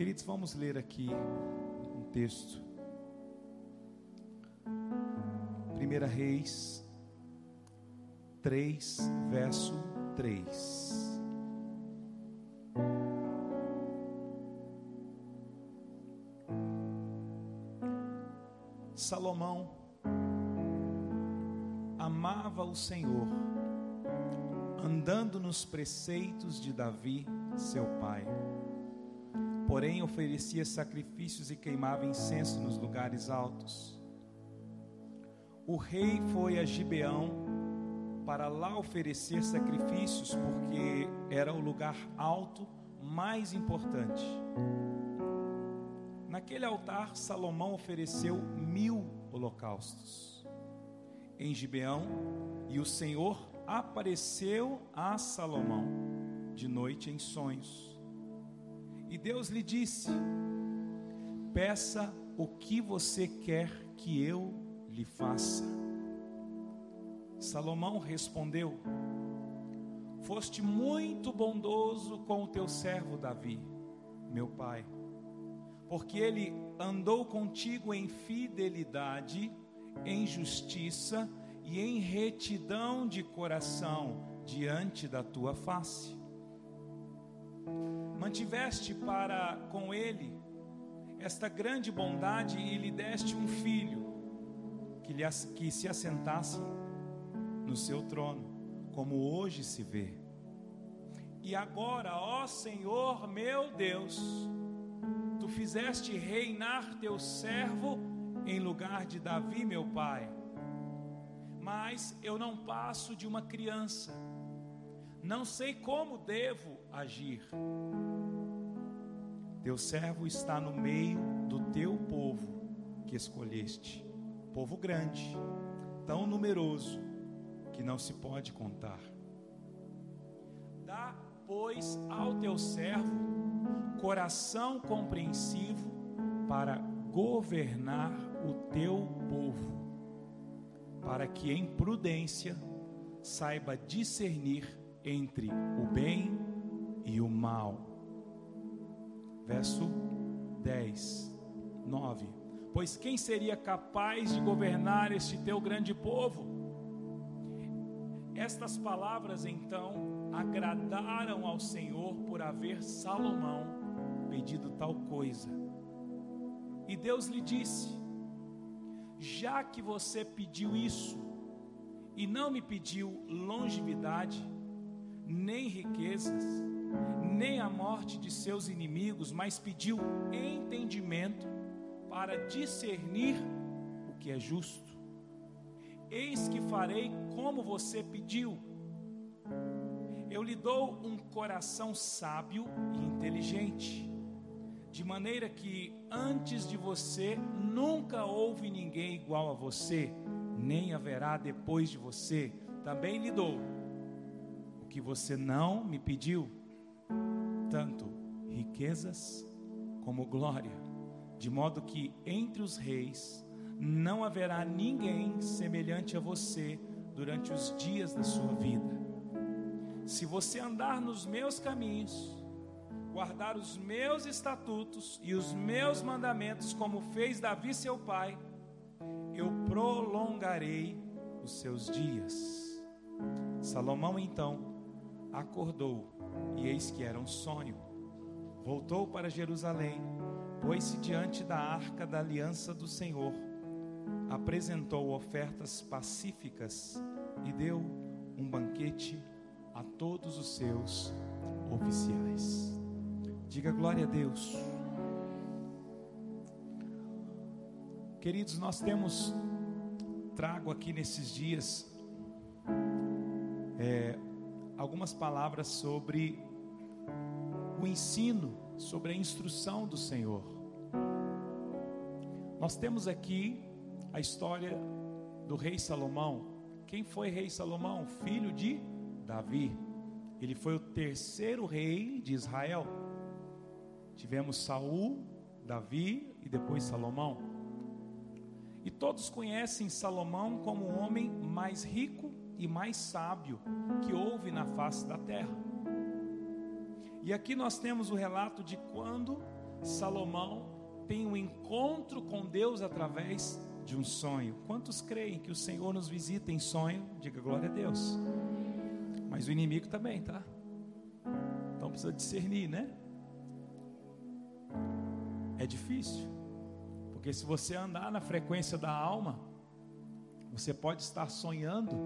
Queridos, vamos ler aqui um texto. 1 Reis 3, verso 3. Salomão amava o Senhor, andando nos preceitos de Davi, seu pai. Porém, oferecia sacrifícios e queimava incenso nos lugares altos. O rei foi a Gibeão para lá oferecer sacrifícios, porque era o lugar alto mais importante. Naquele altar, Salomão ofereceu mil holocaustos em Gibeão, e o Senhor apareceu a Salomão de noite em sonhos. E Deus lhe disse: Peça o que você quer que eu lhe faça. Salomão respondeu: Foste muito bondoso com o teu servo Davi, meu pai porque ele andou contigo em fidelidade, em justiça e em retidão de coração diante da tua face. Mantiveste para com ele esta grande bondade e lhe deste um filho que, lhe, que se assentasse no seu trono, como hoje se vê. E agora, ó Senhor meu Deus, tu fizeste reinar teu servo em lugar de Davi, meu pai. Mas eu não passo de uma criança, não sei como devo agir. Teu servo está no meio do teu povo que escolheste, povo grande, tão numeroso que não se pode contar. Dá, pois, ao teu servo coração compreensivo para governar o teu povo, para que em prudência saiba discernir entre o bem e o mal. Verso 10, 9. Pois quem seria capaz de governar este teu grande povo? Estas palavras então agradaram ao Senhor por haver Salomão pedido tal coisa. E Deus lhe disse: Já que você pediu isso, e não me pediu longevidade, nem riquezas, nem a morte de seus inimigos, mas pediu entendimento para discernir o que é justo. Eis que farei como você pediu. Eu lhe dou um coração sábio e inteligente de maneira que antes de você nunca houve ninguém igual a você, nem haverá depois de você. Também lhe dou o que você não me pediu, tanto riquezas como glória, de modo que entre os reis não haverá ninguém semelhante a você durante os dias da sua vida. Se você andar nos meus caminhos, guardar os meus estatutos e os meus mandamentos, como fez Davi seu pai, eu prolongarei os seus dias. Salomão então acordou, e eis que era um sonho. Voltou para Jerusalém, pôs-se diante da arca da aliança do Senhor, apresentou ofertas pacíficas e deu um banquete a todos os seus oficiais. Diga glória a Deus. Queridos, nós temos trago aqui nesses dias é, algumas palavras sobre o ensino, sobre a instrução do Senhor. Nós temos aqui a história do rei Salomão. Quem foi rei Salomão? Filho de Davi. Ele foi o terceiro rei de Israel. Tivemos Saul, Davi e depois Salomão. E todos conhecem Salomão como o homem mais rico e mais sábio que houve na face da terra. E aqui nós temos o relato de quando Salomão tem um encontro com Deus através de um sonho. Quantos creem que o Senhor nos visita em sonho? Diga glória a Deus. Mas o inimigo também, tá? Então precisa discernir, né? É difícil. Porque se você andar na frequência da alma, você pode estar sonhando,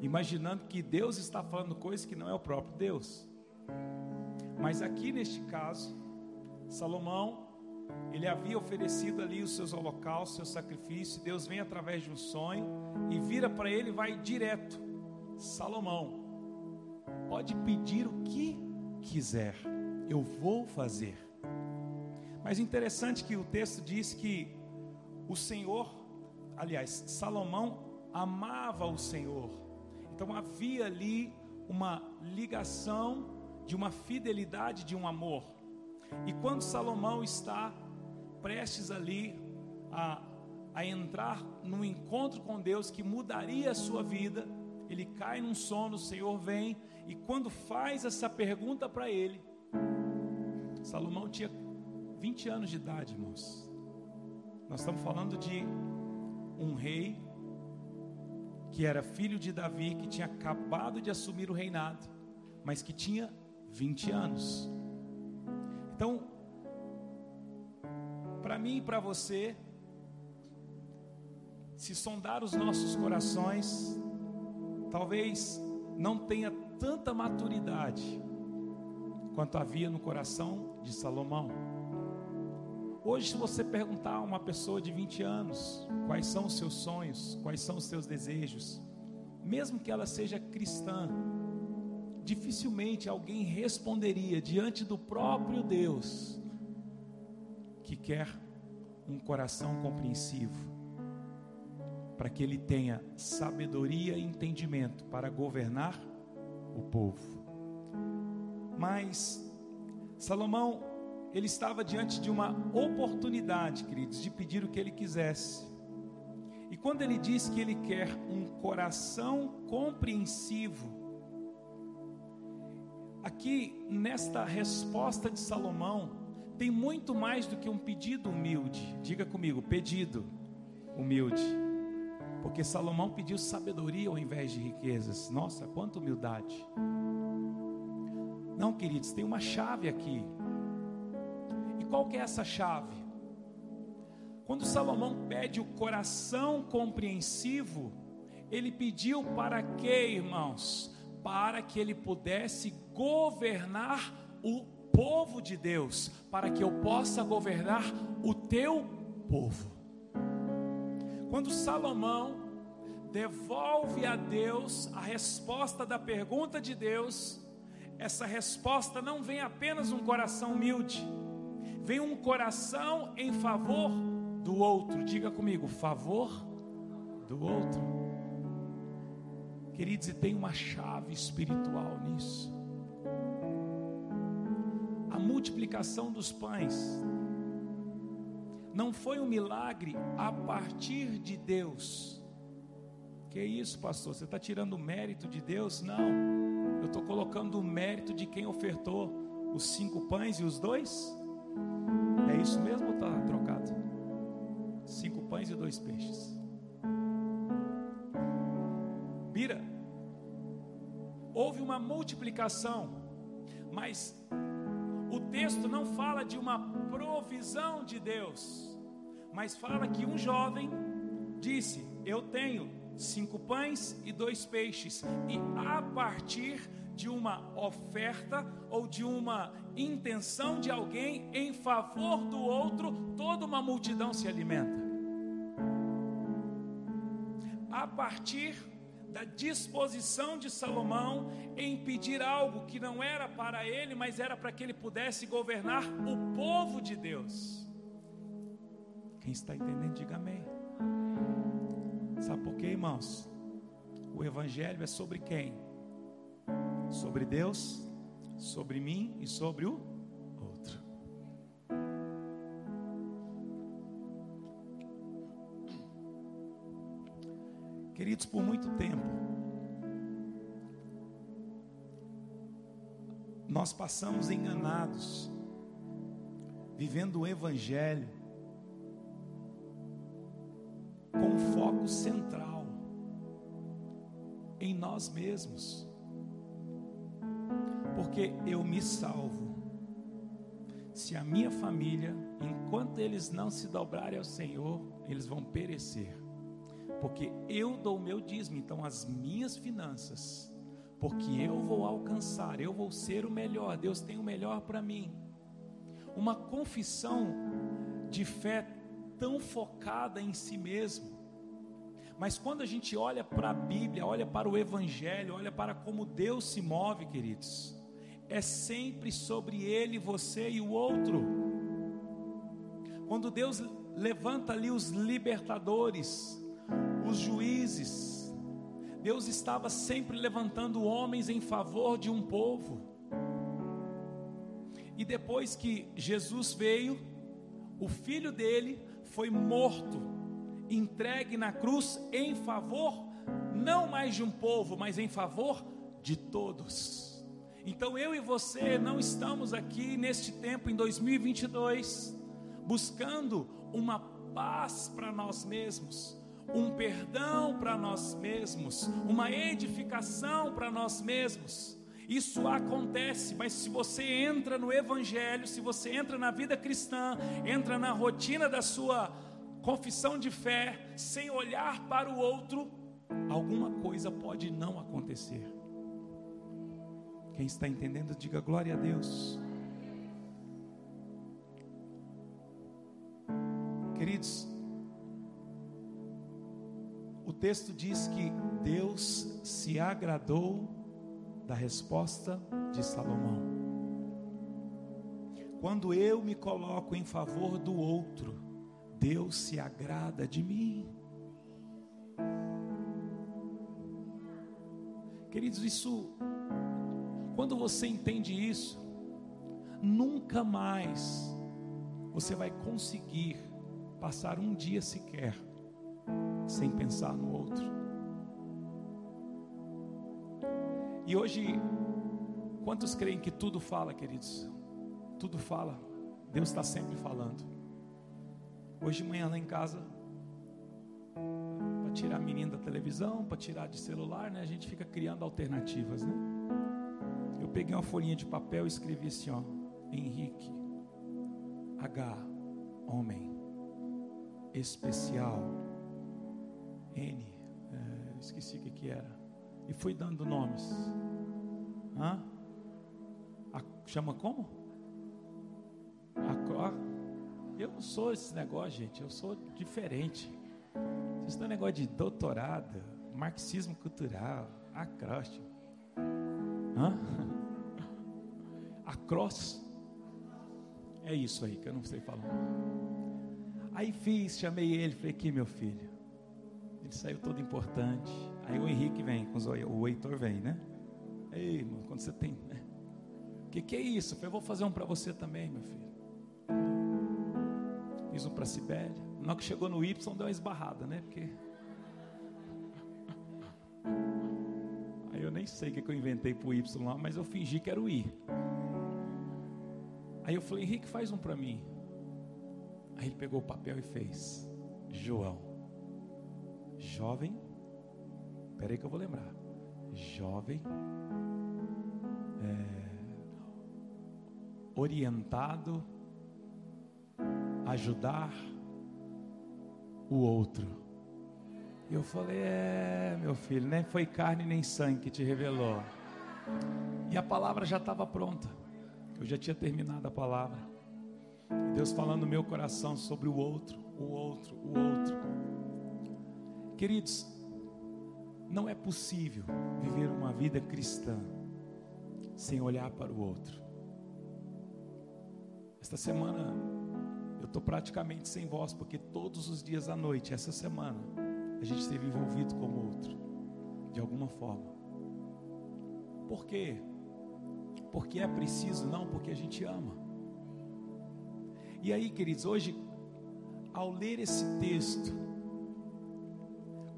imaginando que Deus está falando coisas que não é o próprio Deus. Mas aqui neste caso, Salomão, ele havia oferecido ali os seus holocaustos, seu sacrifício. Deus vem através de um sonho e vira para ele e vai direto: Salomão, pode pedir o que quiser, eu vou fazer. Mas interessante que o texto diz que o Senhor, aliás, Salomão amava o Senhor. Então havia ali uma ligação de uma fidelidade, de um amor. E quando Salomão está prestes ali a, a entrar num encontro com Deus que mudaria a sua vida, ele cai num sono, o Senhor vem, e quando faz essa pergunta para ele, Salomão tinha 20 anos de idade, irmãos. Nós estamos falando de um rei que era filho de Davi, que tinha acabado de assumir o reinado, mas que tinha 20 anos. Então, para mim e para você, se sondar os nossos corações, talvez não tenha tanta maturidade quanto havia no coração de Salomão. Hoje, se você perguntar a uma pessoa de 20 anos quais são os seus sonhos, quais são os seus desejos, mesmo que ela seja cristã, dificilmente alguém responderia diante do próprio Deus que quer um coração compreensivo, para que ele tenha sabedoria e entendimento para governar o povo. Mas Salomão, ele estava diante de uma oportunidade, queridos, de pedir o que ele quisesse. E quando ele diz que ele quer um coração compreensivo, Aqui, nesta resposta de Salomão, tem muito mais do que um pedido humilde. Diga comigo, pedido humilde. Porque Salomão pediu sabedoria ao invés de riquezas. Nossa, quanta humildade. Não, queridos, tem uma chave aqui. Qual que é essa chave? Quando Salomão pede o coração compreensivo, ele pediu para quê, irmãos? Para que ele pudesse governar o povo de Deus, para que eu possa governar o teu povo. Quando Salomão devolve a Deus a resposta da pergunta de Deus, essa resposta não vem apenas um coração humilde, vem um coração em favor do outro. Diga comigo, favor do outro. Queridos, e tem uma chave espiritual nisso multiplicação dos pães não foi um milagre a partir de Deus. Que isso, pastor? Você está tirando o mérito de Deus? Não, eu estou colocando o mérito de quem ofertou os cinco pães e os dois. É isso mesmo ou está trocado? Cinco pães e dois peixes. Bira, houve uma multiplicação, mas o texto não fala de uma provisão de Deus, mas fala que um jovem disse: Eu tenho cinco pães e dois peixes, e a partir de uma oferta ou de uma intenção de alguém em favor do outro, toda uma multidão se alimenta. A partir da disposição de Salomão em pedir algo que não era para ele, mas era para que ele pudesse governar o povo de Deus. Quem está entendendo, diga amém. Sabe por quê, irmãos? O Evangelho é sobre quem? Sobre Deus, sobre mim e sobre o outro. Queridos, por muito tempo, nós passamos enganados, vivendo o Evangelho com foco central em nós mesmos. Porque eu me salvo se a minha família, enquanto eles não se dobrarem ao Senhor, eles vão perecer. Porque eu dou o meu dízimo, então as minhas finanças, porque eu vou alcançar, eu vou ser o melhor, Deus tem o melhor para mim. Uma confissão de fé tão focada em si mesmo, mas quando a gente olha para a Bíblia, olha para o Evangelho, olha para como Deus se move, queridos, é sempre sobre ele, você e o outro. Quando Deus levanta ali os libertadores, os juízes, Deus estava sempre levantando homens em favor de um povo. E depois que Jesus veio, o filho dele foi morto entregue na cruz em favor, não mais de um povo, mas em favor de todos. Então eu e você não estamos aqui neste tempo, em 2022, buscando uma paz para nós mesmos, um perdão para nós mesmos, uma edificação para nós mesmos. Isso acontece, mas se você entra no Evangelho, se você entra na vida cristã, entra na rotina da sua confissão de fé, sem olhar para o outro, alguma coisa pode não acontecer. Quem está entendendo, diga glória a Deus. Queridos, o texto diz que Deus se agradou da resposta de Salomão. Quando eu me coloco em favor do outro, Deus se agrada de mim. Queridos, isso, quando você entende isso, nunca mais você vai conseguir passar um dia sequer sem pensar no outro. E hoje, quantos creem que tudo fala, queridos? Tudo fala, Deus está sempre falando. Hoje de manhã lá em casa, para tirar a menina da televisão, para tirar de celular, né? A gente fica criando alternativas, né? Peguei uma folhinha de papel e escrevi assim, ó, Henrique, H, homem, especial, N, é, esqueci o que, que era, e fui dando nomes. Hã? A, chama como? A, eu não sou esse negócio, gente. Eu sou diferente. Vocês estão negócio de doutorado, marxismo cultural, acróstico. Hã? Across. É isso aí que eu não sei falar. Aí fiz, chamei ele, falei aqui meu filho. Ele saiu todo importante. Aí o Henrique vem, com o Heitor vem, né? Ei, irmão, quando você tem. O né? que, que é isso? Eu falei, vou fazer um para você também, meu filho fiz um para Sibéria. Na que chegou no Y, deu uma esbarrada, né? Porque. Aí eu nem sei o que, eu inventei para o Y lá, mas eu fingi que era o I. Aí eu falei, Henrique, faz um para mim. Aí ele pegou o papel e fez. João. Jovem. Espera aí que eu vou lembrar. Jovem. É, orientado ajudar o outro. E eu falei: É, meu filho, nem foi carne nem sangue que te revelou. E a palavra já estava pronta. Eu já tinha terminado a palavra. Deus falando no meu coração sobre o outro, o outro, o outro. Queridos, não é possível viver uma vida cristã sem olhar para o outro. Esta semana eu estou praticamente sem voz, porque todos os dias à noite, essa semana, a gente esteve envolvido com o outro, de alguma forma. Por quê? Porque é preciso, não, porque a gente ama. E aí, queridos, hoje, ao ler esse texto,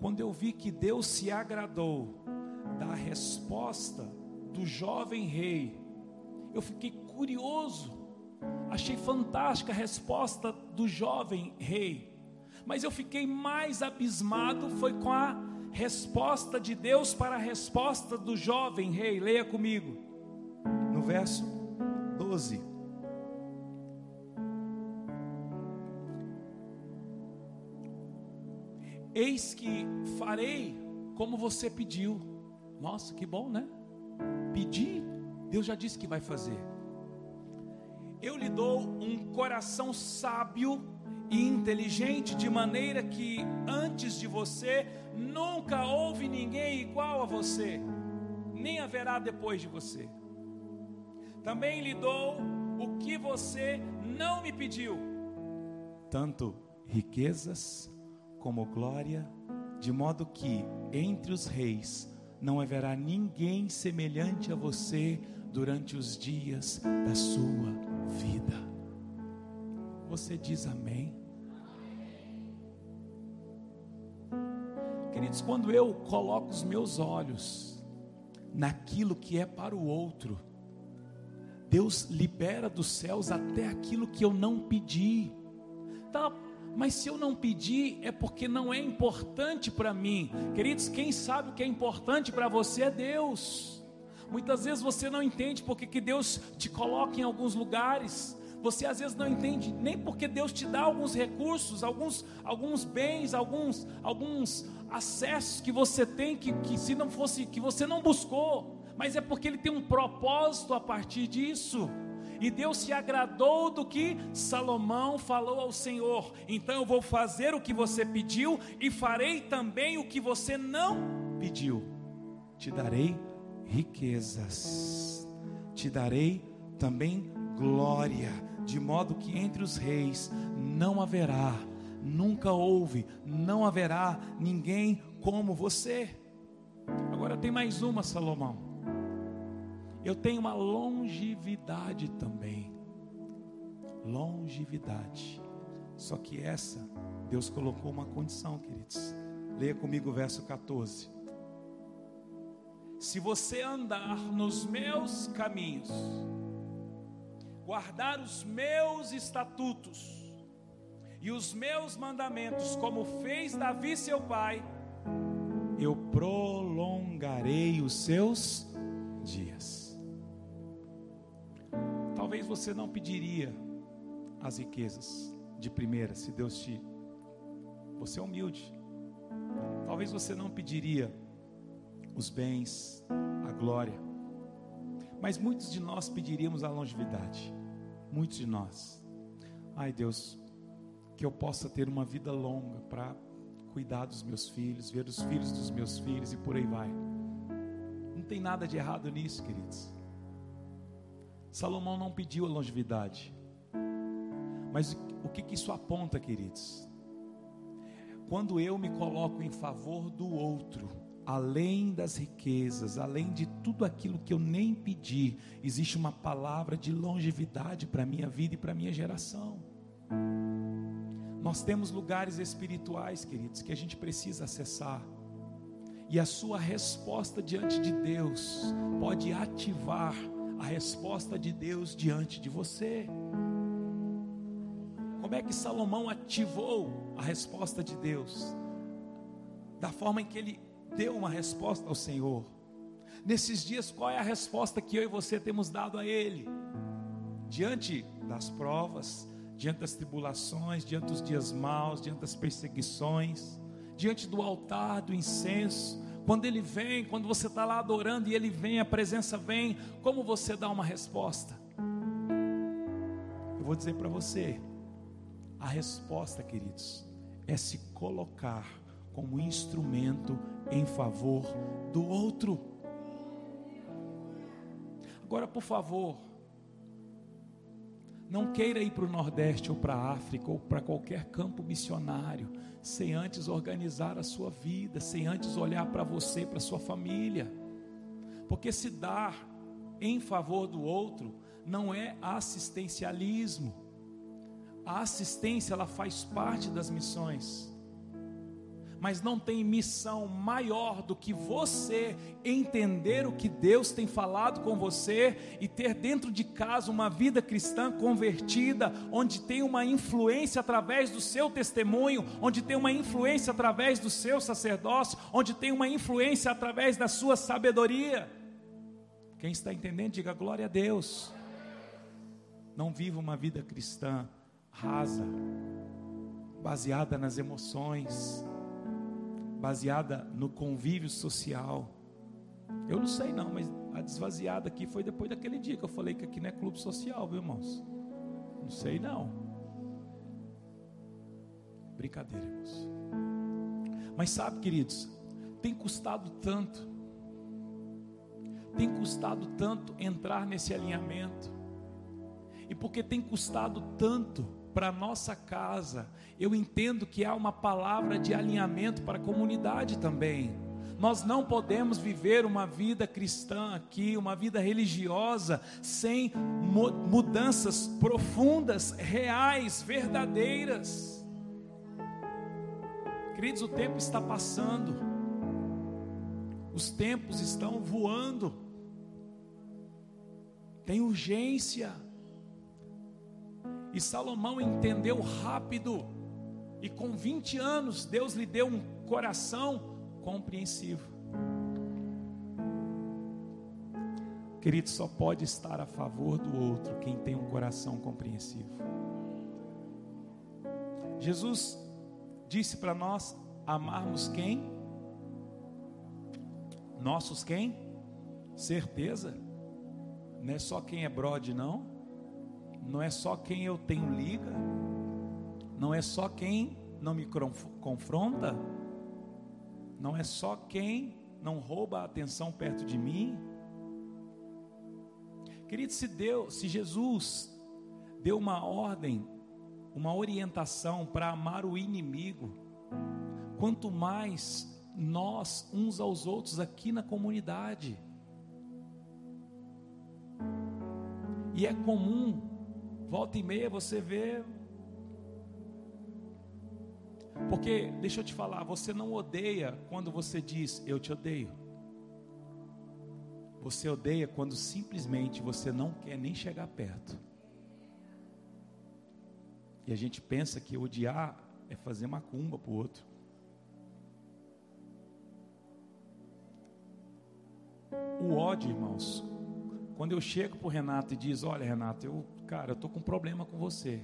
quando eu vi que Deus se agradou da resposta do jovem rei, eu fiquei curioso achei fantástica a resposta do jovem rei, mas eu fiquei mais abismado foi com a resposta de Deus para a resposta do jovem rei. Leia comigo, no verso 12. Eis que farei como você pediu. Nossa, que bom, né? Pedir, Deus já disse que vai fazer. Eu lhe dou um coração sábio e inteligente, de maneira que antes de você nunca houve ninguém igual a você, nem haverá depois de você. Também lhe dou o que você não me pediu, tanto riquezas como glória, de modo que entre os reis não haverá ninguém semelhante a você durante os dias da sua vida. Você diz amém? Queridos, quando eu coloco os meus olhos naquilo que é para o outro, Deus libera dos céus até aquilo que eu não pedi. Tá, mas se eu não pedir, é porque não é importante para mim. Queridos, quem sabe o que é importante para você é Deus. Muitas vezes você não entende porque que Deus te coloca em alguns lugares. Você às vezes não entende nem porque Deus te dá alguns recursos, alguns, alguns bens, alguns, alguns acessos que você tem que, que se não fosse que você não buscou, mas é porque ele tem um propósito a partir disso. E Deus se agradou do que Salomão falou ao Senhor. Então eu vou fazer o que você pediu e farei também o que você não pediu. Te darei riquezas, te darei também glória, de modo que entre os reis não haverá nunca houve, não haverá ninguém como você. Agora tem mais uma, Salomão. Eu tenho uma longevidade também. Longevidade. Só que essa, Deus colocou uma condição, queridos. Leia comigo o verso 14. Se você andar nos meus caminhos, guardar os meus estatutos, e os meus mandamentos, como fez Davi seu pai, eu prolongarei os seus dias. Talvez você não pediria as riquezas de primeira, se Deus te. Você é humilde. Talvez você não pediria os bens, a glória. Mas muitos de nós pediríamos a longevidade. Muitos de nós. Ai Deus, que eu possa ter uma vida longa para cuidar dos meus filhos, ver os filhos dos meus filhos e por aí vai. Não tem nada de errado nisso, queridos. Salomão não pediu a longevidade. Mas o que, que isso aponta, queridos? Quando eu me coloco em favor do outro, além das riquezas, além de tudo aquilo que eu nem pedi, existe uma palavra de longevidade para a minha vida e para a minha geração. Nós temos lugares espirituais, queridos, que a gente precisa acessar. E a sua resposta diante de Deus pode ativar a resposta de Deus diante de você. Como é que Salomão ativou a resposta de Deus? Da forma em que ele deu uma resposta ao Senhor. Nesses dias, qual é a resposta que eu e você temos dado a Ele? Diante das provas, diante das tribulações, diante dos dias maus, diante das perseguições, diante do altar, do incenso. Quando ele vem, quando você está lá adorando e ele vem, a presença vem, como você dá uma resposta? Eu vou dizer para você, a resposta, queridos, é se colocar como instrumento em favor do outro. Agora, por favor, não queira ir para o Nordeste ou para a África ou para qualquer campo missionário sem antes organizar a sua vida, sem antes olhar para você, para sua família. Porque se dar em favor do outro não é assistencialismo. A assistência ela faz parte das missões. Mas não tem missão maior do que você entender o que Deus tem falado com você e ter dentro de casa uma vida cristã convertida, onde tem uma influência através do seu testemunho, onde tem uma influência através do seu sacerdócio, onde tem uma influência através da sua sabedoria. Quem está entendendo, diga glória a Deus. Não viva uma vida cristã rasa, baseada nas emoções, baseada no convívio social. Eu não sei não, mas a desvaziada aqui foi depois daquele dia que eu falei que aqui não é clube social, viu irmãos? Não sei não. Brincadeira, irmãos. Mas sabe, queridos, tem custado tanto, tem custado tanto entrar nesse alinhamento, e porque tem custado tanto, para nossa casa, eu entendo que há uma palavra de alinhamento para a comunidade também. Nós não podemos viver uma vida cristã aqui, uma vida religiosa, sem mudanças profundas, reais, verdadeiras. Queridos, o tempo está passando, os tempos estão voando, tem urgência. E Salomão entendeu rápido. E com 20 anos, Deus lhe deu um coração compreensivo. Querido, só pode estar a favor do outro quem tem um coração compreensivo. Jesus disse para nós amarmos quem? Nossos quem? Certeza. Não é só quem é brode, não não é só quem eu tenho liga, não é só quem não me confronta, não é só quem não rouba a atenção perto de mim. Querido, se Deus, se Jesus deu uma ordem, uma orientação para amar o inimigo, quanto mais nós uns aos outros aqui na comunidade. E é comum Volta e meia você vê. Porque, deixa eu te falar, você não odeia quando você diz eu te odeio. Você odeia quando simplesmente você não quer nem chegar perto. E a gente pensa que odiar é fazer macumba para o outro. O ódio, irmãos, quando eu chego para o Renato e diz: Olha, Renato, eu cara, eu estou com um problema com você.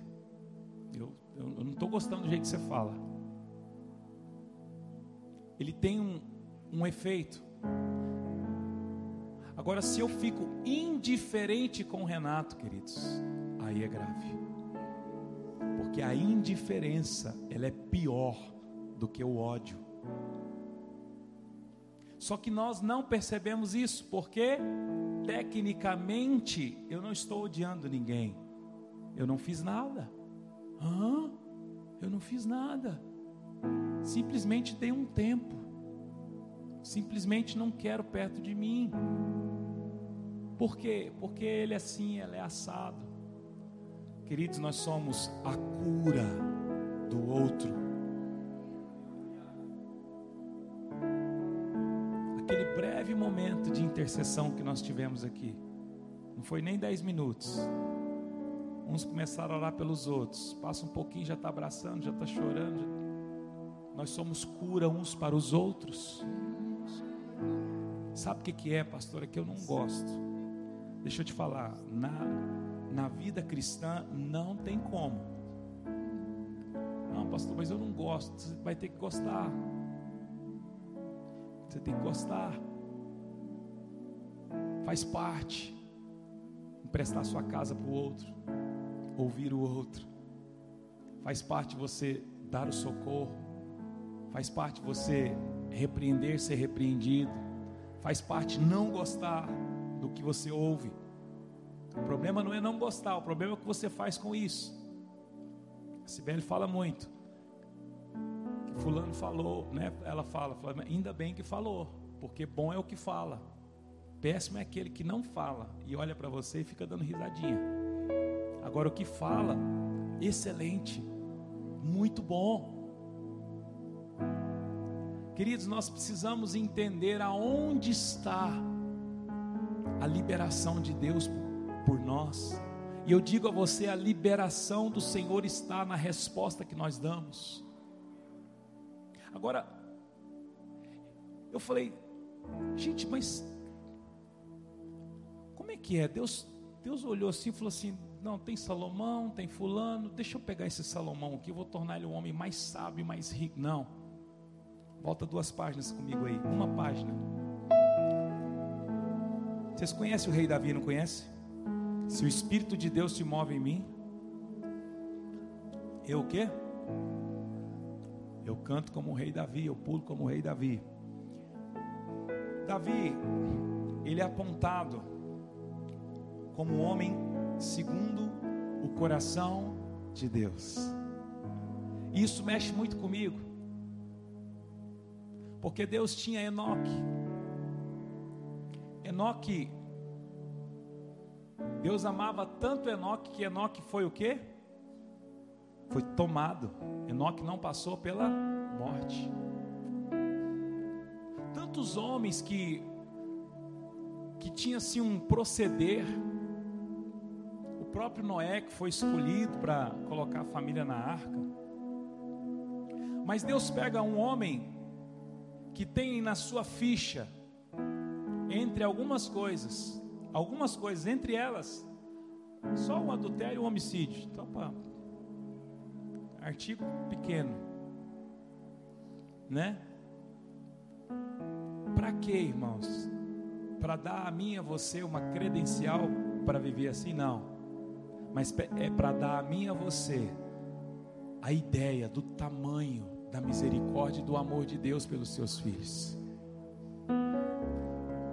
Eu, eu, não estou gostando do jeito que você fala. Ele tem um, um efeito. Agora, se eu fico indiferente com o Renato, queridos, aí é grave. Porque a indiferença, ela é pior do que o ódio. Só que nós não percebemos isso, porque tecnicamente, eu não estou odiando ninguém. Eu não fiz nada. Hã? Eu não fiz nada. Simplesmente dei um tempo. Simplesmente não quero perto de mim. Por quê? Porque ele é assim, ele é assado. Queridos, nós somos a cura do outro. Momento de intercessão que nós tivemos aqui, não foi nem dez minutos. Uns começaram a orar pelos outros, passa um pouquinho, já está abraçando, já está chorando. Nós somos cura uns para os outros. Sabe o que, que é, pastor? É que eu não gosto. Deixa eu te falar, na, na vida cristã não tem como. Não, pastor, mas eu não gosto. Você vai ter que gostar. Você tem que gostar faz parte. Emprestar sua casa para o outro, ouvir o outro, faz parte você dar o socorro, faz parte você repreender, ser repreendido, faz parte não gostar do que você ouve. O problema não é não gostar, o problema é o que você faz com isso. A Sibeli fala muito. Fulano falou, né? Ela fala, fala, ainda bem que falou, porque bom é o que fala. Péssimo é aquele que não fala e olha para você e fica dando risadinha. Agora o que fala, excelente, muito bom. Queridos, nós precisamos entender aonde está a liberação de Deus por nós. E eu digo a você: a liberação do Senhor está na resposta que nós damos. Agora, eu falei, gente, mas como é que é? Deus, Deus olhou assim e falou assim: não, tem Salomão, tem Fulano, deixa eu pegar esse Salomão aqui, vou tornar ele um homem mais sábio, mais rico. Não, volta duas páginas comigo aí, uma página. Vocês conhecem o rei Davi, não conhece? Se o Espírito de Deus se move em mim, eu o quê? Eu canto como o rei Davi, eu pulo como o rei Davi. Davi, ele é apontado como um homem segundo o coração de Deus. E isso mexe muito comigo. Porque Deus tinha Enoque. Enoque Deus amava tanto Enoque que Enoque foi o quê? Foi tomado. Enoque não passou pela morte. Tantos homens que que tinha assim um proceder próprio Noé que foi escolhido para colocar a família na arca. Mas Deus pega um homem que tem na sua ficha entre algumas coisas algumas coisas, entre elas, só o adultério e o homicídio. Então, artigo pequeno, né? Para quê, irmãos? Para dar a mim e a você uma credencial para viver assim? Não. Mas é para dar a mim e a você a ideia do tamanho da misericórdia e do amor de Deus pelos seus filhos.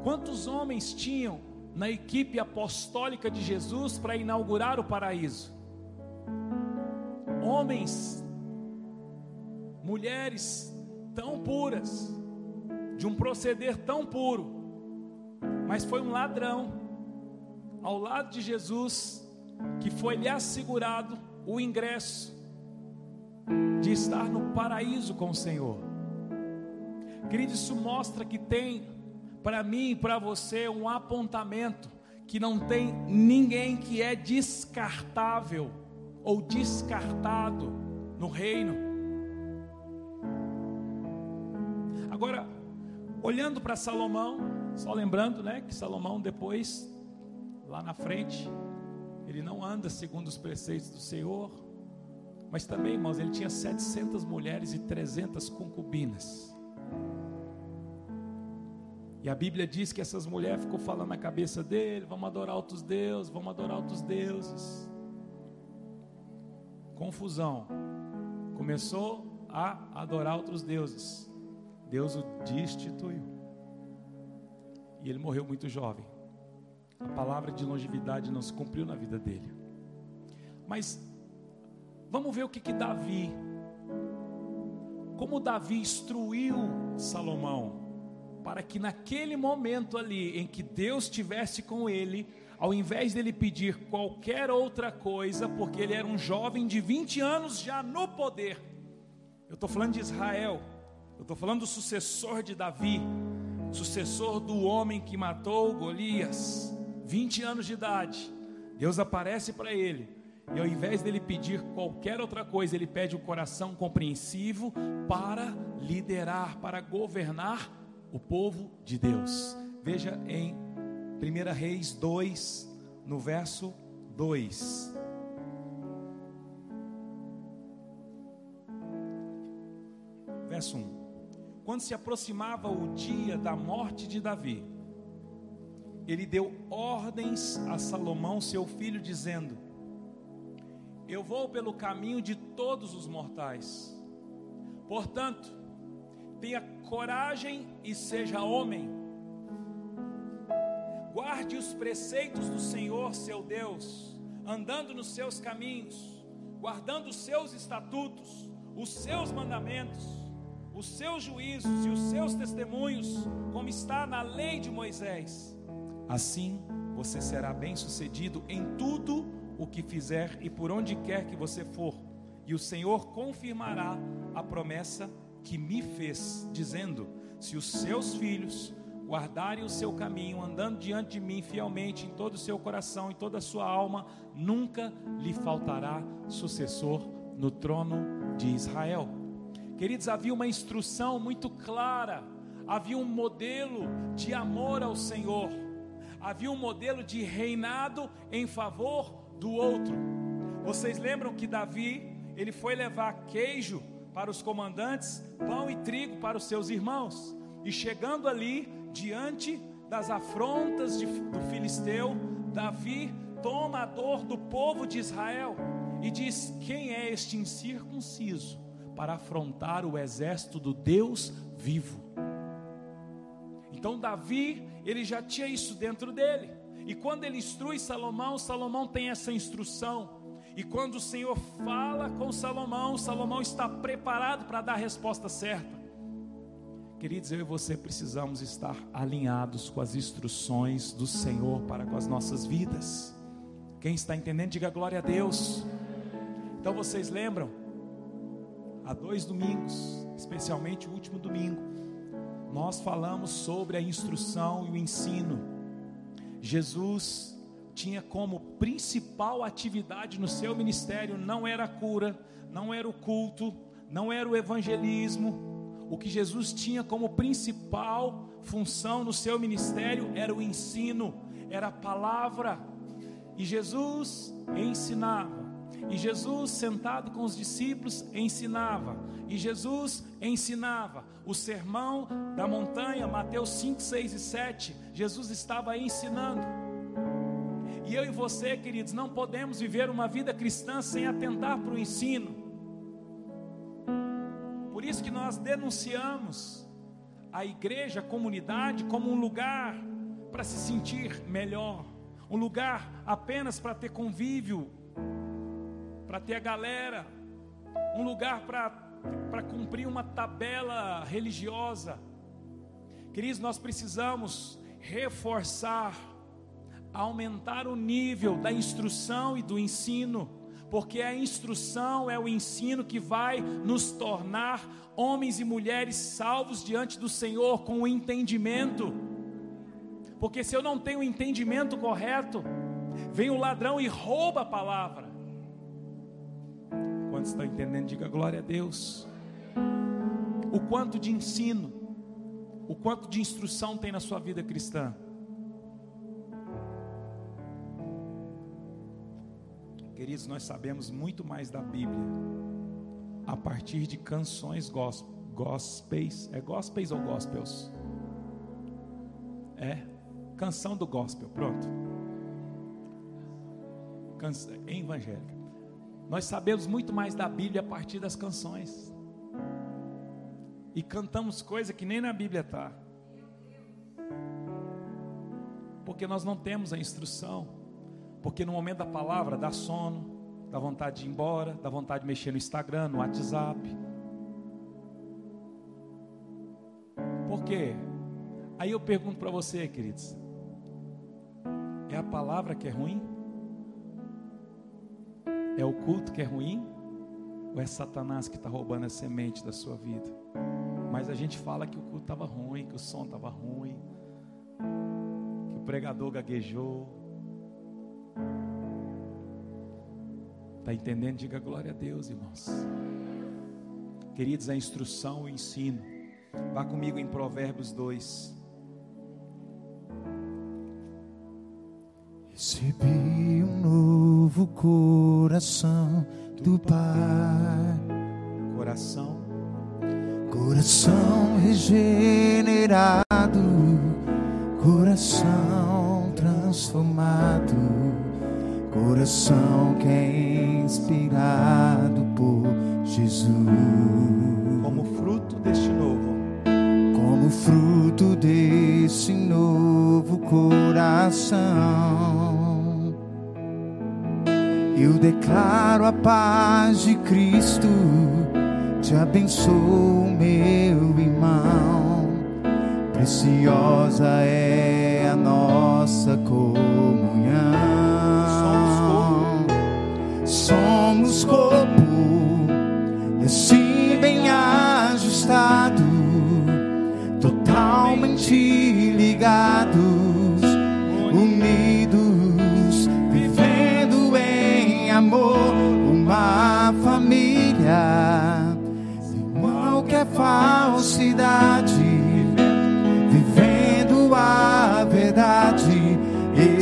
Quantos homens tinham na equipe apostólica de Jesus para inaugurar o paraíso. Homens, mulheres tão puras, de um proceder tão puro, mas foi um ladrão ao lado de Jesus que foi lhe assegurado o ingresso de estar no paraíso com o Senhor. Querido, isso mostra que tem para mim e para você um apontamento que não tem ninguém que é descartável ou descartado no reino. Agora, olhando para Salomão, só lembrando, né, que Salomão depois lá na frente, ele não anda segundo os preceitos do Senhor, mas também, irmãos, ele tinha 700 mulheres e 300 concubinas. E a Bíblia diz que essas mulheres ficou falando na cabeça dele: vamos adorar outros deuses, vamos adorar outros deuses. Confusão. Começou a adorar outros deuses. Deus o destituiu. E ele morreu muito jovem. A palavra de longevidade não se cumpriu na vida dele. Mas vamos ver o que, que Davi, como Davi instruiu Salomão para que naquele momento ali em que Deus estivesse com ele, ao invés dele pedir qualquer outra coisa, porque ele era um jovem de 20 anos já no poder. Eu estou falando de Israel, eu estou falando do sucessor de Davi, sucessor do homem que matou Golias, 20 anos de idade. Deus aparece para ele, e ao invés dele pedir qualquer outra coisa, ele pede o um coração compreensivo para liderar, para governar o povo de Deus. Veja em 1 Reis 2, no verso 2. Verso 1. Quando se aproximava o dia da morte de Davi, ele deu ordens a Salomão, seu filho, dizendo: Eu vou pelo caminho de todos os mortais. Portanto, tenha coragem e seja homem. Guarde os preceitos do Senhor, seu Deus, andando nos seus caminhos, guardando os seus estatutos, os seus mandamentos, os seus juízos e os seus testemunhos, como está na lei de Moisés. Assim você será bem-sucedido em tudo o que fizer e por onde quer que você for, e o Senhor confirmará a promessa que me fez, dizendo: Se os seus filhos guardarem o seu caminho, andando diante de mim fielmente em todo o seu coração e toda a sua alma, nunca lhe faltará sucessor no trono de Israel. Queridos, havia uma instrução muito clara, havia um modelo de amor ao Senhor, havia um modelo de reinado em favor do outro. Vocês lembram que Davi, ele foi levar queijo para os comandantes, pão e trigo para os seus irmãos. E chegando ali, diante das afrontas de, do filisteu, Davi toma a dor do povo de Israel e diz: Quem é este incircunciso para afrontar o exército do Deus vivo? Então, Davi, ele já tinha isso dentro dele. E quando ele instrui Salomão, Salomão tem essa instrução. E quando o Senhor fala com Salomão, Salomão está preparado para dar a resposta certa. Queridos, eu e você precisamos estar alinhados com as instruções do Senhor para com as nossas vidas. Quem está entendendo, diga glória a Deus. Então vocês lembram? Há dois domingos, especialmente o último domingo, nós falamos sobre a instrução e o ensino. Jesus tinha como principal atividade no seu ministério não era a cura, não era o culto, não era o evangelismo. O que Jesus tinha como principal função no seu ministério era o ensino, era a palavra. E Jesus ensinava. E Jesus, sentado com os discípulos, ensinava. E Jesus ensinava. O sermão da montanha, Mateus 5, 6 e 7, Jesus estava ensinando. E eu e você, queridos, não podemos viver uma vida cristã sem atentar para o ensino. Por isso que nós denunciamos a igreja, a comunidade, como um lugar para se sentir melhor, um lugar apenas para ter convívio, para ter a galera, um lugar para cumprir uma tabela religiosa. Queridos, nós precisamos reforçar aumentar o nível da instrução e do ensino, porque a instrução é o ensino que vai nos tornar homens e mulheres salvos diante do Senhor com o entendimento. Porque se eu não tenho o entendimento correto, vem o ladrão e rouba a palavra. Quantos estão entendendo? Diga glória a Deus. O quanto de ensino, o quanto de instrução tem na sua vida cristã? Queridos, nós sabemos muito mais da Bíblia a partir de canções gospels. É gospels ou gospels? É, canção do gospel, pronto. Canção, evangélica. Nós sabemos muito mais da Bíblia a partir das canções. E cantamos coisa que nem na Bíblia está. Porque nós não temos a instrução porque no momento da palavra dá sono, dá vontade de ir embora, dá vontade de mexer no Instagram, no WhatsApp. Por quê? Aí eu pergunto para você, queridos: é a palavra que é ruim? É o culto que é ruim? Ou é Satanás que está roubando a semente da sua vida? Mas a gente fala que o culto estava ruim, que o som estava ruim, que o pregador gaguejou, Está entendendo? Diga glória a Deus, irmãos. Queridos, a instrução, o ensino. Vá comigo em Provérbios 2. Recebi um novo coração do Pai. Coração. Coração regenerado. Coração transformado Coração que é inspirado por Jesus. Como fruto deste novo. Como fruto desse novo coração. declaro a paz de Cristo, te abençoo, meu irmão. Preciosa é a nossa comunhão. Somos corpo, Somos corpo e assim bem ajustado, totalmente ligado falsidade, vivendo a verdade,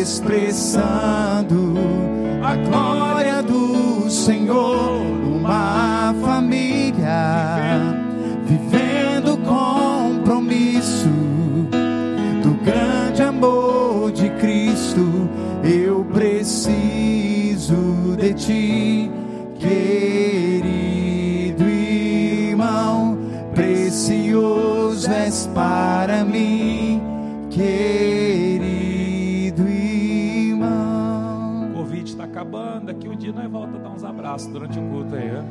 expressando a glória do Senhor numa família, vivendo compromisso do grande amor de Cristo. Eu preciso de ti, querido és para mim, querido irmão. O convite está acabando. Daqui um dia nós volta a dar uns abraços durante o culto aí, né?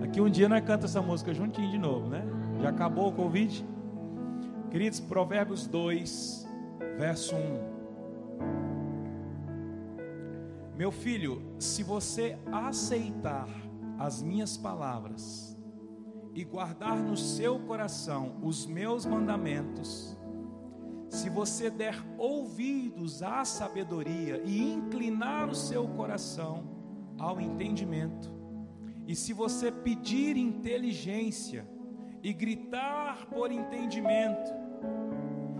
Daqui um dia nós canta essa música juntinho de novo, né? Já acabou o convite? Queridos, Provérbios 2, verso 1. Meu filho, se você aceitar as minhas palavras e guardar no seu coração os meus mandamentos, se você der ouvidos à sabedoria e inclinar o seu coração ao entendimento, e se você pedir inteligência e gritar por entendimento,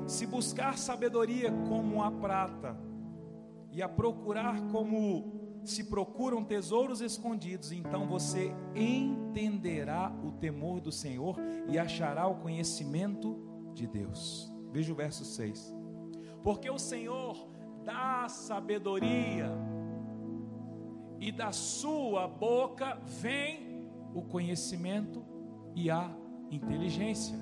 se buscar sabedoria como a prata, e a procurar como se procuram tesouros escondidos, então você entenderá o temor do Senhor e achará o conhecimento de Deus. Veja o verso 6. Porque o Senhor dá sabedoria, e da sua boca vem o conhecimento e a inteligência.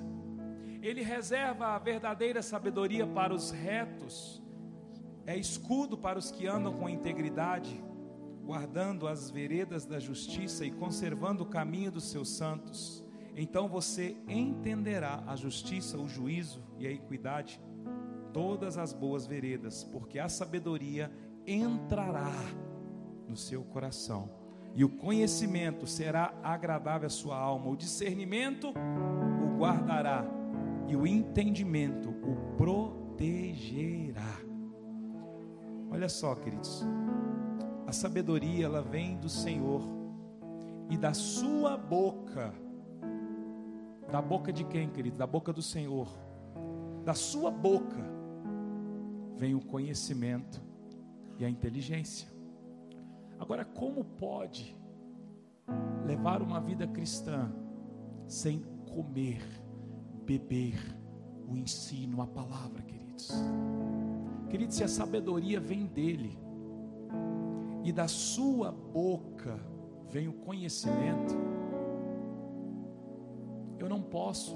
Ele reserva a verdadeira sabedoria para os retos é escudo para os que andam com integridade, guardando as veredas da justiça e conservando o caminho dos seus santos. Então você entenderá a justiça, o juízo e a equidade, todas as boas veredas, porque a sabedoria entrará no seu coração, e o conhecimento será agradável à sua alma, o discernimento o guardará, e o entendimento o protegerá. Olha só, queridos. A sabedoria ela vem do Senhor e da sua boca. Da boca de quem, querido? Da boca do Senhor. Da sua boca vem o conhecimento e a inteligência. Agora, como pode levar uma vida cristã sem comer, beber o ensino, a palavra, queridos? Querido, se a sabedoria vem dele e da sua boca vem o conhecimento, eu não posso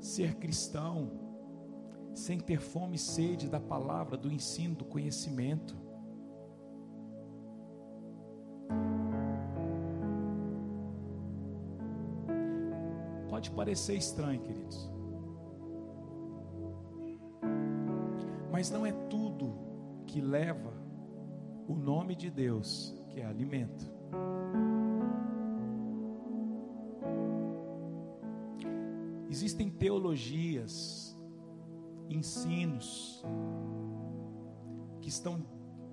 ser cristão sem ter fome e sede da palavra, do ensino, do conhecimento. Pode parecer estranho, queridos. Mas não é tudo que leva o nome de Deus, que é alimento. Existem teologias, ensinos, que estão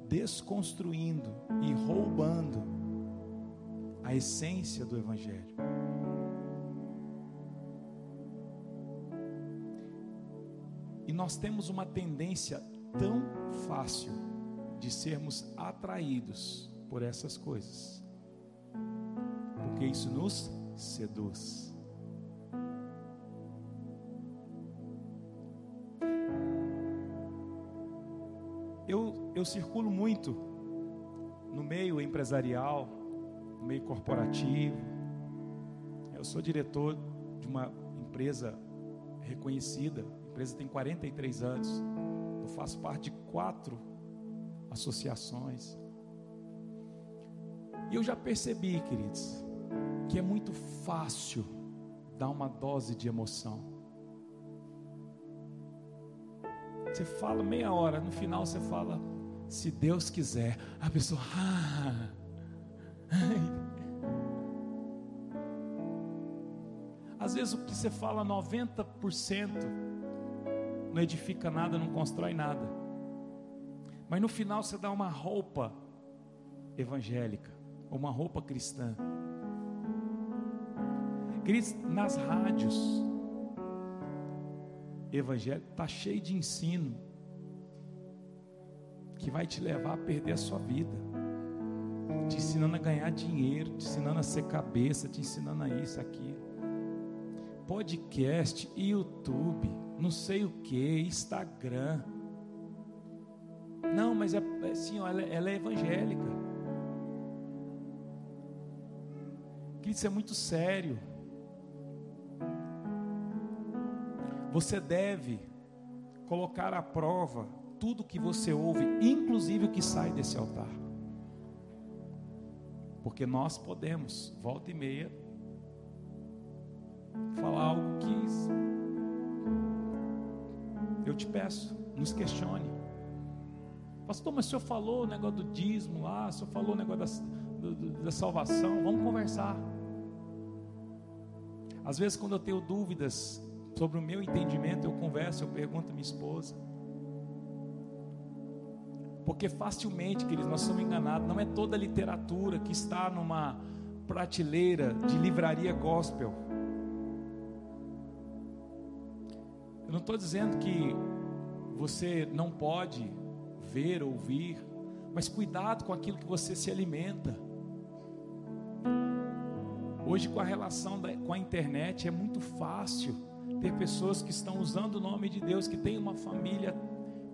desconstruindo e roubando a essência do Evangelho. E nós temos uma tendência tão fácil de sermos atraídos por essas coisas, porque isso nos seduz. Eu, eu circulo muito no meio empresarial, no meio corporativo. Eu sou diretor de uma empresa reconhecida a empresa tem 43 anos. Eu faço parte de quatro associações. E eu já percebi, queridos, que é muito fácil dar uma dose de emoção. Você fala meia hora, no final você fala, se Deus quiser. A pessoa, ah, Às vezes o que você fala 90% não edifica nada, não constrói nada. Mas no final você dá uma roupa evangélica, uma roupa cristã. Nas rádios, evangélico está cheio de ensino que vai te levar a perder a sua vida, te ensinando a ganhar dinheiro, te ensinando a ser cabeça, te ensinando a isso, aquilo. Podcast, YouTube, não sei o que, Instagram. Mas é, é assim, ela, ela é evangélica. Que isso é muito sério. Você deve colocar à prova tudo que você ouve, inclusive o que sai desse altar. Porque nós podemos, volta e meia, falar algo que eu te peço, nos questione. Pastor, mas o senhor falou o negócio do dízimo lá, o senhor falou o negócio da, da salvação, vamos conversar. Às vezes, quando eu tenho dúvidas sobre o meu entendimento, eu converso, eu pergunto à minha esposa. Porque facilmente, queridos, nós somos enganados. Não é toda literatura que está numa prateleira de livraria gospel. Eu não estou dizendo que você não pode ver, ouvir, mas cuidado com aquilo que você se alimenta. Hoje, com a relação da, com a internet, é muito fácil ter pessoas que estão usando o nome de Deus, que tem uma família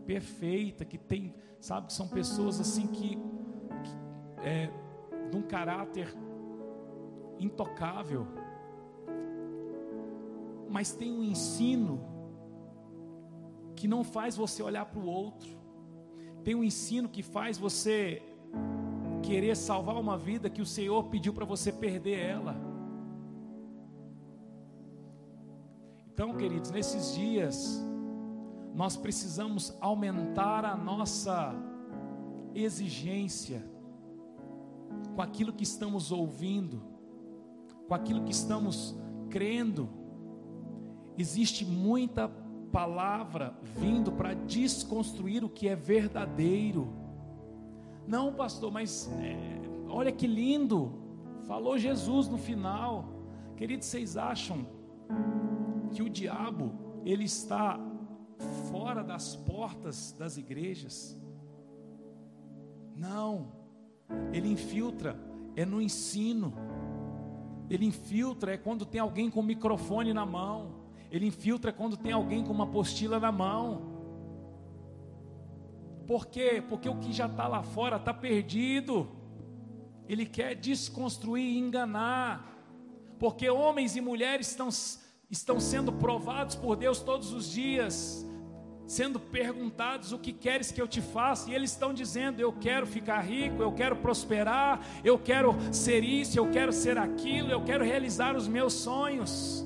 perfeita, que tem, sabe, que são pessoas assim que, que é, de um caráter intocável, mas tem um ensino que não faz você olhar para o outro, tem um ensino que faz você querer salvar uma vida que o Senhor pediu para você perder ela. Então, queridos, nesses dias, nós precisamos aumentar a nossa exigência com aquilo que estamos ouvindo, com aquilo que estamos crendo. Existe muita palavra vindo para desconstruir o que é verdadeiro. Não, pastor, mas é, olha que lindo, falou Jesus no final. Queridos, vocês acham que o diabo ele está fora das portas das igrejas. Não, ele infiltra, é no ensino. Ele infiltra é quando tem alguém com o microfone na mão. Ele infiltra quando tem alguém com uma apostila na mão. Por quê? Porque o que já está lá fora está perdido. Ele quer desconstruir e enganar. Porque homens e mulheres estão estão sendo provados por Deus todos os dias, sendo perguntados o que queres que eu te faça, e eles estão dizendo: eu quero ficar rico, eu quero prosperar, eu quero ser isso, eu quero ser aquilo, eu quero realizar os meus sonhos.